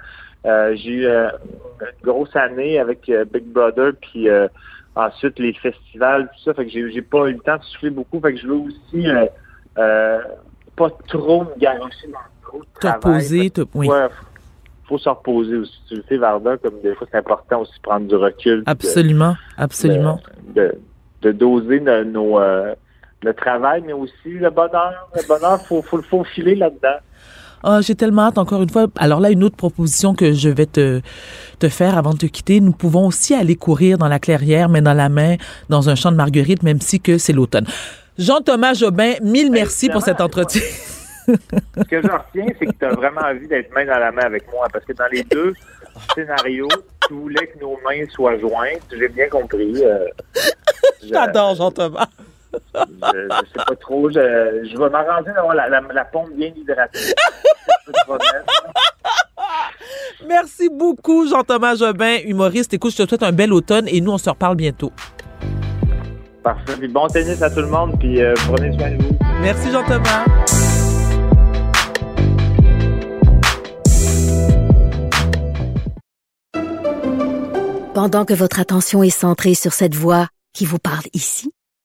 Euh, j'ai eu euh, une grosse année avec euh, Big Brother, puis euh, ensuite les festivals, tout ça. Fait que j'ai, j'ai pas eu le temps de souffler beaucoup. Fait que je veux aussi euh, euh, pas trop me garocher dans trop de Te travail. que, te- oui. ouais, faut se reposer aussi. Tu le sais, Varda, comme des fois, c'est important aussi de prendre du recul. de- Absolument, absolument. de, de doser nos, euh, le travail, mais aussi le bonheur. Le bonheur, faut, faut le faufiler là-dedans. Ah, j'ai tellement hâte, encore une fois. Alors là, une autre proposition que je vais te, te faire avant de te quitter. Nous pouvons aussi aller courir dans la clairière, mais dans la main, dans un champ de marguerite, même si que c'est l'automne. Jean-Thomas Jobin, mille merci pour cet entretien. Ce que j'en retiens, c'est que tu as vraiment envie d'être main dans la main avec moi, parce que dans les deux scénarios, tu voulais que nos mains soient jointes. J'ai bien compris. euh, je- J'adore Jean-Thomas. Je, je sais pas trop. Je, je vais m'arranger d'avoir la, la, la pompe bien hydratée. Merci beaucoup, Jean-Thomas Jobin, humoriste. Écoute, je te souhaite un bel automne et nous, on se reparle bientôt. Parfait. Puis bon tennis à tout le monde, puis euh, prenez soin de vous. Merci, Jean-Thomas. Pendant que votre attention est centrée sur cette voix qui vous parle ici,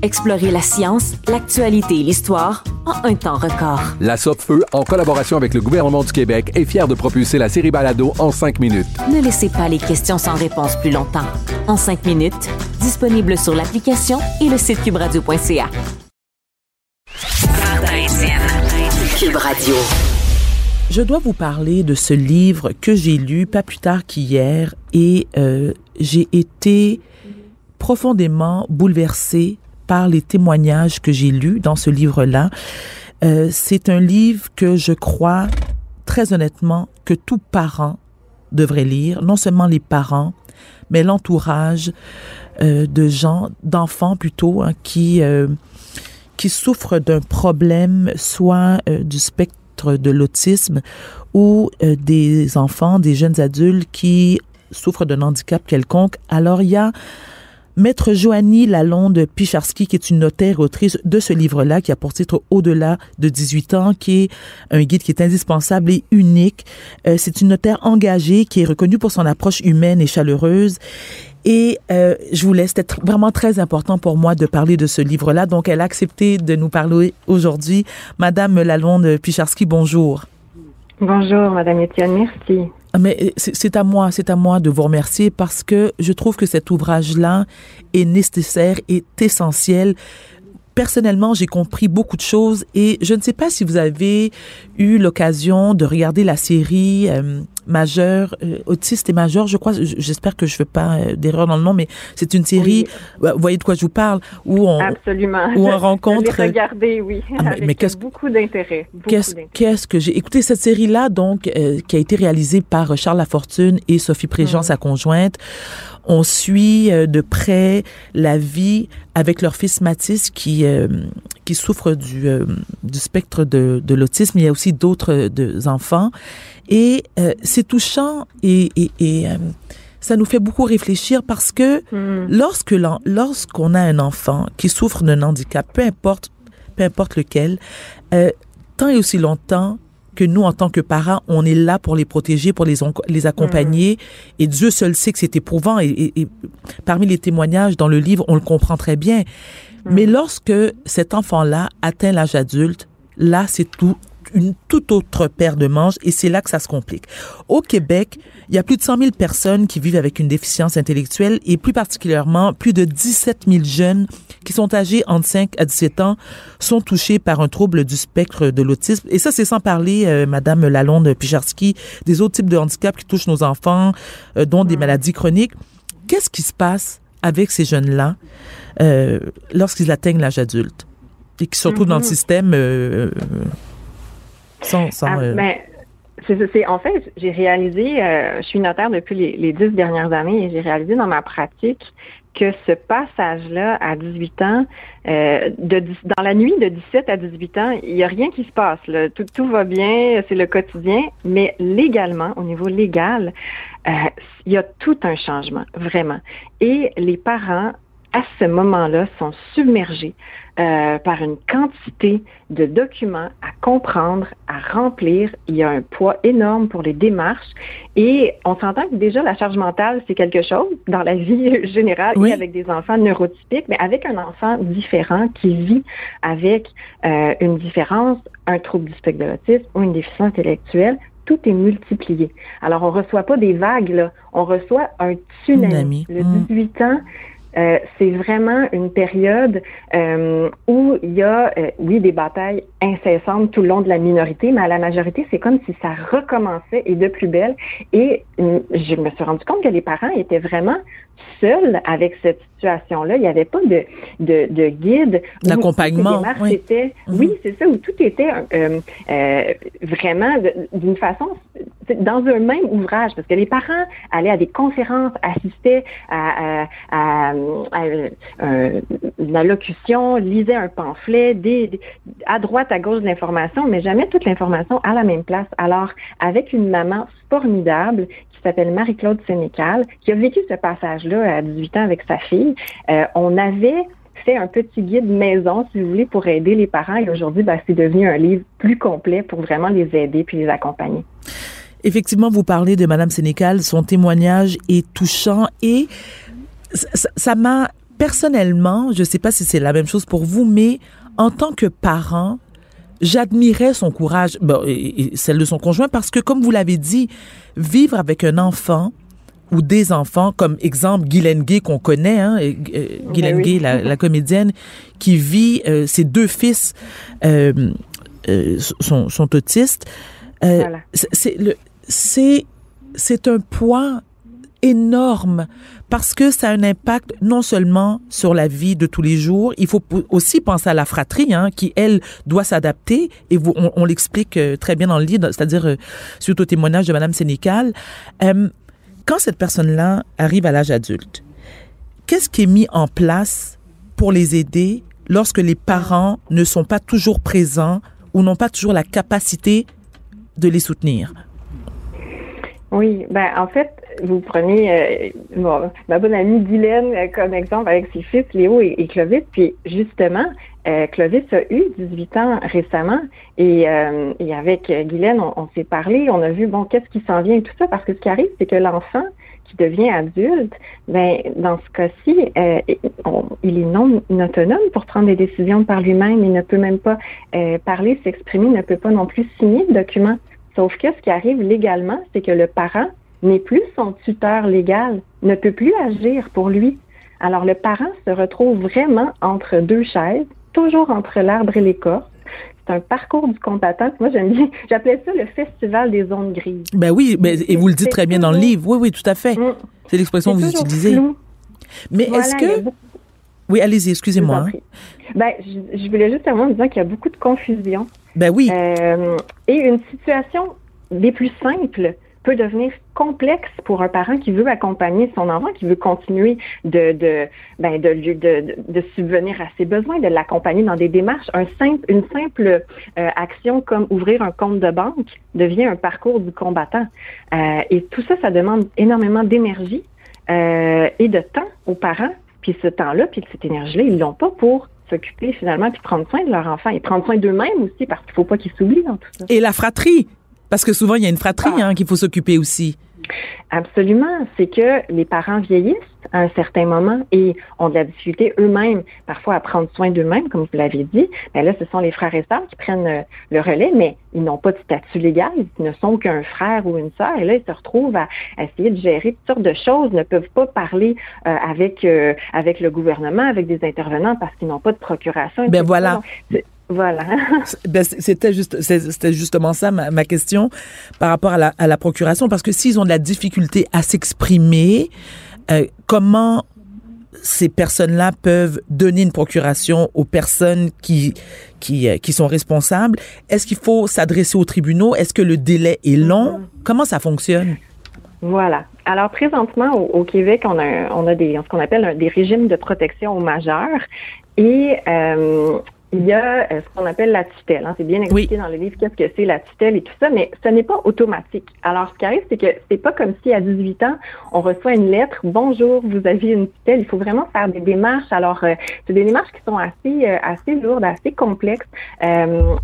Explorez la science, l'actualité et l'histoire en un temps record. La Feu, en collaboration avec le gouvernement du Québec, est fière de propulser la série Balado en cinq minutes. Ne laissez pas les questions sans réponse plus longtemps. En cinq minutes, disponible sur l'application et le site cubradio.ca. Cube Radio. Je dois vous parler de ce livre que j'ai lu pas plus tard qu'hier et euh, j'ai été profondément bouleversée par les témoignages que j'ai lus dans ce livre-là. Euh, c'est un livre que je crois très honnêtement que tout parent devrait lire, non seulement les parents, mais l'entourage euh, de gens, d'enfants plutôt, hein, qui, euh, qui souffrent d'un problème, soit du spectre de l'autisme ou des enfants, des jeunes adultes qui souffrent d'un handicap quelconque. Alors, il y a Maître Joanny Lalonde Picharski, qui est une notaire autrice de ce livre-là, qui a pour titre Au-delà de 18 ans, qui est un guide qui est indispensable et unique. Euh, c'est une notaire engagée qui est reconnue pour son approche humaine et chaleureuse. Et euh, je vous laisse, c'était vraiment très important pour moi de parler de ce livre-là. Donc, elle a accepté de nous parler aujourd'hui. Madame Lalonde Picharski, bonjour. Bonjour, Madame Etienne, merci. Mais c'est à moi, c'est à moi de vous remercier parce que je trouve que cet ouvrage-là est nécessaire, est essentiel personnellement, j'ai compris beaucoup de choses et je ne sais pas si vous avez eu l'occasion de regarder la série euh, Majeur, euh, Autiste et Majeur, je crois, j'espère que je ne fais pas euh, d'erreur dans le nom, mais c'est une série, vous voyez de quoi je vous parle, où on, Absolument. Où on rencontre... Je l'ai oui, ah, mais, avec beaucoup d'intérêt. Qu'est-ce que j'ai... Écoutez, cette série-là, donc, qui a été réalisée par Charles Lafortune et Sophie Préjean, mm. sa conjointe, on suit euh, de près la vie avec leur fils Mathis qui euh, qui souffre du, euh, du spectre de, de l'autisme. Il y a aussi d'autres enfants et c'est touchant et, et, et ça nous fait beaucoup réfléchir parce que hmm. lorsque lorsqu'on a un enfant qui souffre d'un handicap, peu importe peu importe lequel, tant et aussi longtemps que nous, en tant que parents, on est là pour les protéger, pour les, les accompagner. Mm. Et Dieu seul sait que c'est éprouvant. Et, parmi les témoignages dans le livre, on le comprend très bien. Mm. Mais lorsque cet enfant-là atteint l'âge adulte, là, c'est tout une toute autre paire de manches et c'est là que ça se complique. Au Québec, il y a plus de 100 000 personnes qui vivent avec une déficience intellectuelle et plus particulièrement plus de 17 000 jeunes qui sont âgés entre 5 à 17 ans sont touchés par un trouble du spectre de l'autisme. Et ça, c'est sans parler, euh, Madame Lalonde Picharski, des autres types de handicaps qui touchent nos enfants, euh, dont des maladies chroniques. Qu'est-ce qui se passe avec ces jeunes-là euh, lorsqu'ils atteignent l'âge adulte et qui se retrouvent dans le mm-hmm. système euh, sans... sans ah, ben, c'est, en fait, j'ai réalisé, je suis notaire depuis les, les dix dernières années et j'ai réalisé dans ma pratique que ce passage-là à 18 ans, euh, de, dans la nuit de 17 à 18 ans, il n'y a rien qui se passe. Là. Tout, tout va bien, c'est le quotidien, mais légalement, au niveau légal, euh, il y a tout un changement, vraiment. Et les parents, à ce moment-là, sont submergés euh, par une quantité de documents à comprendre, à remplir. Il y a un poids énorme pour les démarches et on s'entend que déjà la charge mentale, c'est quelque chose dans la vie générale et avec des enfants neurotypiques, mais avec un enfant différent qui vit avec euh, une différence, un trouble du spectre de l'autisme ou une déficience intellectuelle, tout est multiplié. Alors, on reçoit pas des vagues, là. on reçoit un tsunami. Le 18 mm. ans, euh, c'est vraiment une période euh, où il y a, euh, oui, des batailles incessantes tout le long de la minorité, mais à la majorité, c'est comme si ça recommençait et de plus belle. Et je me suis rendu compte que les parents étaient vraiment seuls avec cette situation-là. Il n'y avait pas de, de, de guide. D'accompagnement. Oui, mhm. oui c'est ça, où tout était vraiment d'une façon dans un même ouvrage, parce que les parents allaient à des conférences, assistaient à, à, à, euh, une allocution, lisaient un pamphlet, à droite, à gauche de l'information, mais jamais toute l'information à la même place. Alors, avec une maman formidable qui s'appelle Marie-Claude Sénécal, qui a vécu ce passage-là à 18 ans avec sa fille, euh, on avait fait un petit guide maison, si vous voulez, pour aider les parents. Et aujourd'hui, ben, c'est devenu un livre plus complet pour vraiment les aider puis les accompagner. Effectivement, vous parlez de Madame Sénécal, son témoignage est touchant et ça m'a personnellement, je ne sais pas si c'est la même chose pour vous, mais en tant que parent, j'admirais son courage, et, celle de son conjoint, parce que comme vous l'avez dit, vivre avec un enfant ou des enfants, comme exemple Guylaine Gay qu'on connaît, hein, euh, Guylaine Gay, la, comédienne, qui vit, euh, ses deux fils euh, sont, sont, autistes. C'est le c'est c'est un poids énorme parce que ça a un impact non seulement sur la vie de tous les jours, il faut aussi penser à la fratrie hein, qui, elle, doit s'adapter et vous, on, l'explique euh, très bien dans le livre, c'est-à-dire euh, suite au témoignage de Madame Sénécal. Euh, quand cette personne-là arrive à l'âge adulte, qu'est-ce qui est mis en place pour les aider lorsque les parents ne sont pas toujours présents ou n'ont pas toujours la capacité de les soutenir? Oui, ben en fait, vous prenez euh, ma bonne amie Guylaine euh, comme exemple avec ses fils Léo et, Clovis, puis justement, euh, Clovis a eu 18 ans récemment et, et avec Guylaine, on, s'est parlé, on a vu bon qu'est-ce qui s'en vient et tout ça parce que ce qui arrive, c'est que l'enfant qui devient adulte, ben dans ce cas-ci, il est non autonome pour prendre des décisions par lui-même. Il ne peut même pas parler, s'exprimer, ne peut pas non plus signer de documents. Sauf que ce qui arrive légalement, c'est que le parent n'est plus son tuteur légal, ne peut plus agir pour lui. Alors le parent se retrouve vraiment entre deux chaises, toujours entre l'arbre et l'écorce. C'est un parcours du combattant. Moi, j'aime bien, j'appelais ça le festival des zones grises. Ben oui, et vous le dites très bien dans le livre. Oui, oui, tout à fait. Mm. C'est l'expression que vous utilisez. Mais est-ce que... Oui, allez-y, excusez-moi. Hein. Ben, je, voulais juste terminer en disant qu'il y a beaucoup de confusion. Ben oui. Euh, et une situation des plus simples peut devenir complexe pour un parent qui veut accompagner son enfant, qui veut continuer de de ben de, de, de, subvenir à ses besoins, de l'accompagner dans des démarches. Un simple, une simple euh, action comme ouvrir un compte de banque devient un parcours du combattant. Euh, et tout ça, ça demande énormément d'énergie euh, et de temps aux parents. Puis ce temps-là, puis cette énergie-là, ils l'ont pas pour s'occuper finalement puis prendre soin de leur enfant et prendre soin d'eux-mêmes aussi parce qu'il faut pas qu'ils s'oublient dans tout ça. Et la fratrie, parce que souvent, il y a une fratrie ah. hein, qu'il faut s'occuper aussi. Absolument. C'est que les parents vieillissent à un certain moment et ont de la difficulté eux-mêmes, parfois à prendre soin d'eux-mêmes, comme vous l'avez dit. Ben là, ce sont les frères et sœurs qui prennent euh, le relais, mais ils n'ont pas de statut légal. Ils ne sont qu'un frère ou une sœur. Et là, ils se retrouvent à, essayer de gérer toutes sortes de choses, ne peuvent pas parler euh, avec euh, avec le gouvernement, avec des intervenants parce qu'ils n'ont pas de procuration. Ben voilà. Voilà. Ben, c'était juste, c'était justement ça ma, question par rapport à la, à la procuration, parce que s'ils ont de la difficulté à s'exprimer, euh, comment ces personnes-là peuvent donner une procuration aux personnes qui qui, euh, qui sont responsables? Est-ce qu'il faut s'adresser aux tribunaux? Est-ce que le délai est long? Mm-hmm. Comment ça fonctionne? Voilà. Alors présentement au, Québec, on a on a des ce qu'on appelle des régimes de protection aux majeurs. Et euh, il y a euh, ce qu'on appelle la tutelle. Hein. C'est bien expliqué dans le livre qu'est-ce que c'est la tutelle et tout ça, mais ce n'est pas automatique. Alors, ce qui arrive, c'est que c'est pas comme si à 18 ans, on reçoit une lettre, bonjour, vous avez une tutelle. Il faut vraiment faire des démarches. Alors, euh, c'est des démarches qui sont assez, euh, assez lourdes, assez complexes,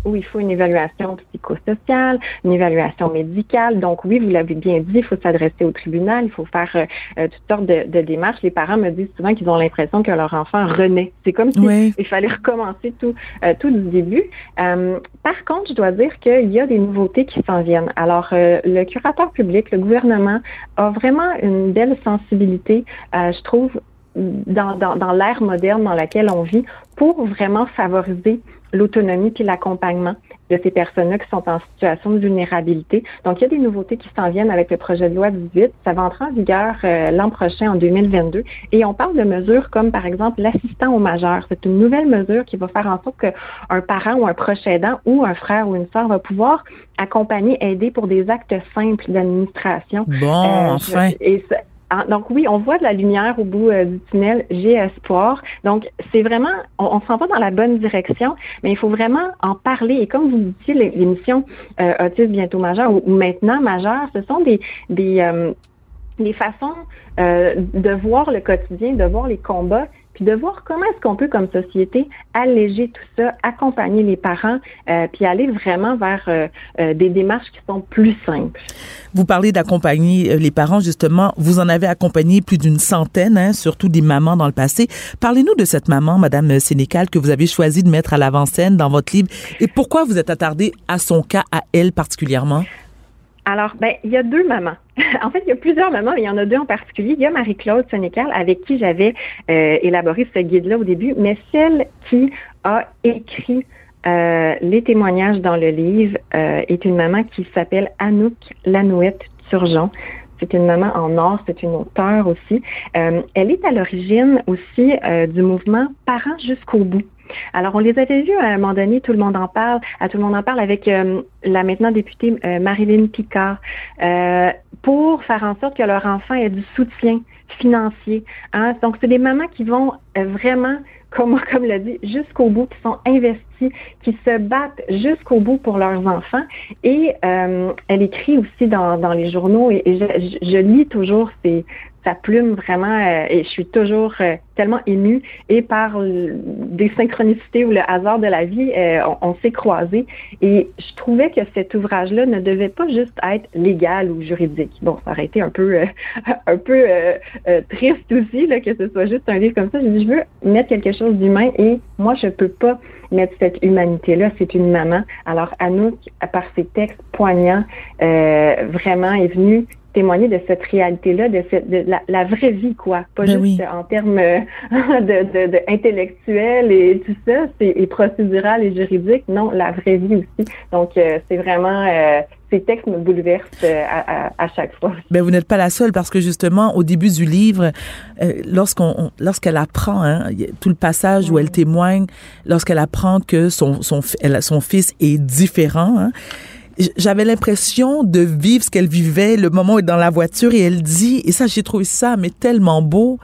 où il faut une évaluation psychosociale, une évaluation médicale. Donc, oui, vous l'avez bien dit, il faut s'adresser au tribunal, il faut faire toutes sortes de, de, démarches. Les parents me disent souvent qu'ils ont l'impression que leur enfant renaît. C'est comme s'il il fallait recommencer tout euh, tout du début. Euh, par contre, je dois dire qu'il y a des nouveautés qui s'en viennent. Alors, euh, le curateur public, le gouvernement a vraiment une belle sensibilité, je trouve, dans, dans, dans l'ère moderne dans laquelle on vit pour vraiment favoriser l'autonomie puis l'accompagnement de ces personnes-là qui sont en situation de vulnérabilité. Donc, il y a des nouveautés qui s'en viennent avec le projet de loi 18. Ça va entrer en vigueur euh, l'an prochain, en 2022. Et on parle de mesures comme, par exemple, l'assistant au majeur. C'est une nouvelle mesure qui va faire en sorte qu'un parent ou un proche aidant ou un frère ou une soeur va pouvoir accompagner, aider pour des actes simples d'administration. Bon, euh, enfin. Et donc oui, on voit de la lumière au bout euh, du tunnel. J'ai espoir. Donc c'est vraiment, on, on s'en va dans la bonne direction, mais il faut vraiment en parler. Et comme vous dites, l'émission euh, Autisme bientôt majeur ou, maintenant majeur, ce sont des des, euh, des façons euh, de voir le quotidien, de voir les combats puis de voir comment est-ce qu'on peut, comme société, alléger tout ça, accompagner les parents, euh, puis aller vraiment vers euh, euh, des démarches qui sont plus simples. Vous parlez d'accompagner les parents, justement. Vous en avez accompagné plus d'une centaine, hein, surtout des mamans dans le passé. Parlez-nous de cette maman, Madame Sénécal, que vous avez choisi de mettre à l'avant-scène dans votre livre, et pourquoi vous êtes attardé à son cas, à elle particulièrement? Alors, ben, il y a deux mamans. En fait, il y a plusieurs mamans, mais il y en a deux en particulier. Il y a Marie-Claude Sénécal, avec qui j'avais euh, élaboré ce guide-là au début, mais celle qui a écrit euh, les témoignages dans le livre euh, est une maman qui s'appelle Anouk Lanouette Turgeon. C'est une maman en or, c'est une auteure aussi. elle est à l'origine aussi du mouvement Parents jusqu'au bout. Alors, on les avait vus à un moment donné, tout le monde en parle, à tout le monde en parle avec euh, la maintenant députée euh, Marilyn Picard, euh, pour faire en sorte que leur enfant ait du soutien financier. Hein. Donc, c'est des mamans qui vont vraiment, comme, comme l'a dit, jusqu'au bout, qui sont investies, qui se battent jusqu'au bout pour leurs enfants. Et elle écrit aussi dans, dans les journaux, et, je, je, lis toujours ces, sa plume vraiment, euh, et je suis toujours euh, tellement émue et par des synchronicités ou le hasard de la vie, euh, on, s'est croisés et je trouvais que cet ouvrage-là ne devait pas juste être légal ou juridique. Bon, ça aurait été un peu, un peu triste aussi là, que ce soit juste un livre comme ça. Je dis, je veux mettre quelque chose d'humain et moi, je peux pas mettre cette humanité-là. C'est une maman. Alors, Anouk, par ses textes poignants, vraiment est venue témoigner de cette réalité-là, de, cette, de la, vraie vie, quoi. Pas ben juste en termes euh, de, de, de, intellectuels et tout ça, c'est et procédural et juridique. Non, la vraie vie aussi. Donc, euh, c'est vraiment euh, ces textes me bouleversent à, à, chaque fois. Ben vous n'êtes pas la seule parce que justement au début du livre, lorsqu'on lorsqu'elle apprend hein, tout le passage où elle témoigne, lorsqu'elle apprend que son son elle, son fils est différent. Hein, j'avais l'impression de vivre ce qu'elle vivait le moment où elle est dans la voiture et elle dit, et ça j'ai trouvé ça mais tellement beau,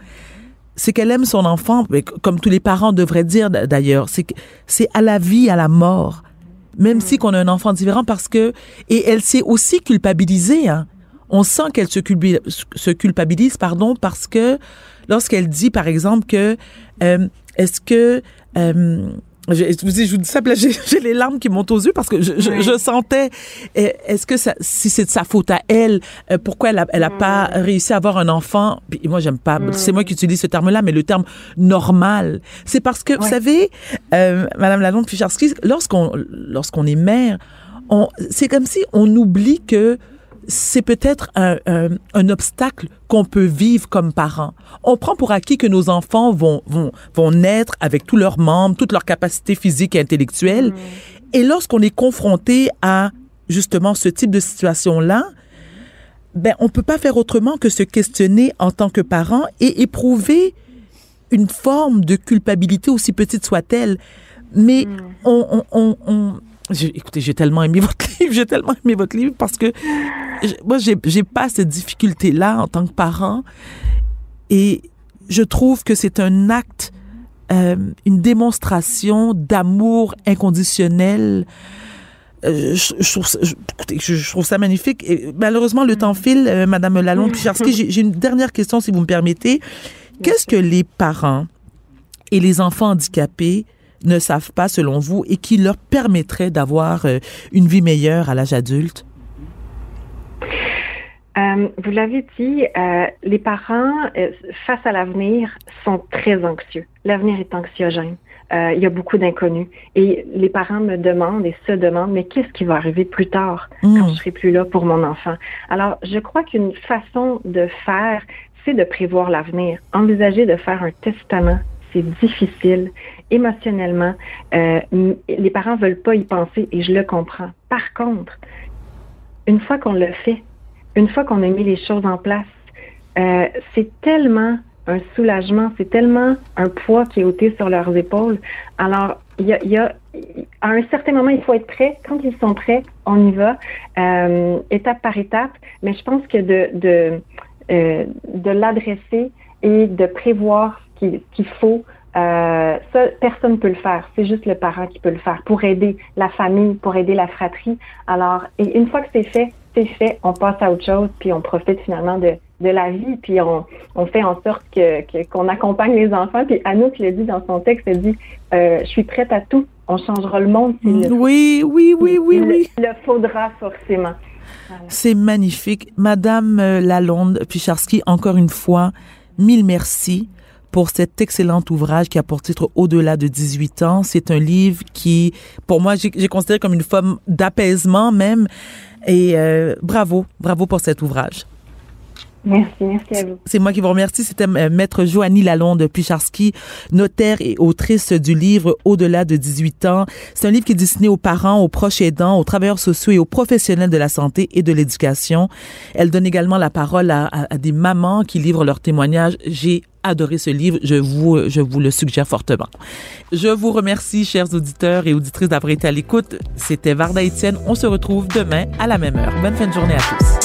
c'est qu'elle aime son enfant, comme tous les parents devraient dire d'ailleurs, c'est c'est à la vie, à la mort, même si qu'on a un enfant différent parce que et elle s'est aussi culpabilisée. Hein. On sent qu'elle se, se, culpabilise, pardon, parce que lorsqu'elle dit par exemple que euh, est-ce que euh, je, je, vous dis, je vous dis ça, j'ai les larmes qui montent aux yeux parce que je, je, sentais, eh, est-ce que ça, si c'est de sa faute à elle, euh, pourquoi elle a, elle a pas mm. réussi à avoir un enfant? Puis moi, j'aime pas, mm. c'est moi qui utilise ce terme-là, mais le terme normal, c'est parce que vous savez, euh, Madame Lalonde Ficharski, lorsqu'on lorsqu'on est mère, on, c'est comme si on oublie que c'est peut-être un, un, obstacle qu'on peut vivre comme parents. On prend pour acquis que nos enfants vont, vont, vont naître avec tous leurs membres, toutes leurs capacités physiques et intellectuelles. Mm. Et lorsqu'on est confronté à justement ce type de situation-là, ben, on peut pas faire autrement que se questionner en tant que parent et éprouver une forme de culpabilité aussi petite soit-elle. Mais mm. on, on, on écoutez, j'ai tellement aimé votre livre, j'ai tellement aimé votre livre parce que moi, j'ai, j'ai pas cette difficulté-là en tant que parent. Et je trouve que c'est un acte, euh, une démonstration d'amour inconditionnel. Euh, je, trouve ça, je, trouve ça magnifique. Et malheureusement, le temps file, euh, Madame Lalonde Picharski. J'ai, j'ai une dernière question, si vous me permettez. Qu'est-ce que les parents et les enfants handicapés ne savent pas, selon vous, et qui leur permettrait d'avoir euh, une vie meilleure à l'âge adulte? Euh, vous l'avez dit, euh, les parents, face à l'avenir, sont très anxieux. L'avenir est anxiogène. il y a beaucoup d'inconnus. Et les parents me demandent et se demandent, mais qu'est-ce qui va arriver plus tard quand hmm. je serai plus là pour mon enfant? Alors, je crois qu'une façon de faire, c'est de prévoir l'avenir. Envisager de faire un testament c'est difficile émotionnellement. Euh, les parents veulent pas y penser et je le comprends. Par contre, une fois qu'on le fait, une fois qu'on a mis les choses en place, euh, c'est tellement un soulagement, c'est tellement un poids qui est ôté sur leurs épaules. Alors, il y a, à un certain moment, il faut être prêt. Quand ils sont prêts, on y va, euh, étape par étape. Mais je pense que de, de, de l'adresser et de prévoir qu'il faut. Euh, ça, personne ne peut le faire. C'est juste le parent qui peut le faire pour aider la famille, pour aider la fratrie. Alors, et une fois que c'est fait, c'est fait. On passe à autre chose, puis on profite finalement de, de la vie, puis on, on fait en sorte que qu'on accompagne les enfants. Puis Anouk le dit dans son texte, elle dit euh, Je suis prête à tout. On changera le monde. oui, oui, oui, oui, oui, oui. Il le faudra forcément. C'est magnifique. Madame euh, Lalonde Picharski, encore une fois, mille merci pour cet excellent ouvrage qui a pour titre Au-delà de 18 ans. C'est un livre qui, pour moi, j'ai considéré comme une forme d'apaisement même. Et euh, bravo, bravo pour cet ouvrage. Merci, merci à vous. C'est moi qui vous remercie. C'était euh, Maître Joannie Lalonde Picharski, notaire et autrice du livre Au-delà de 18 ans. C'est un livre qui est destiné aux parents, aux proches aidants, aux travailleurs sociaux et aux professionnels de la santé et de l'éducation. Elle donne également la parole à, à des mamans qui livrent leurs témoignages. J'ai adoré ce livre. Je vous, je vous le suggère fortement. Je vous remercie, chers auditeurs et auditrices, d'avoir été à l'écoute. C'était Varda Etienne. On se retrouve demain à la même heure. Bonne fin de journée à tous.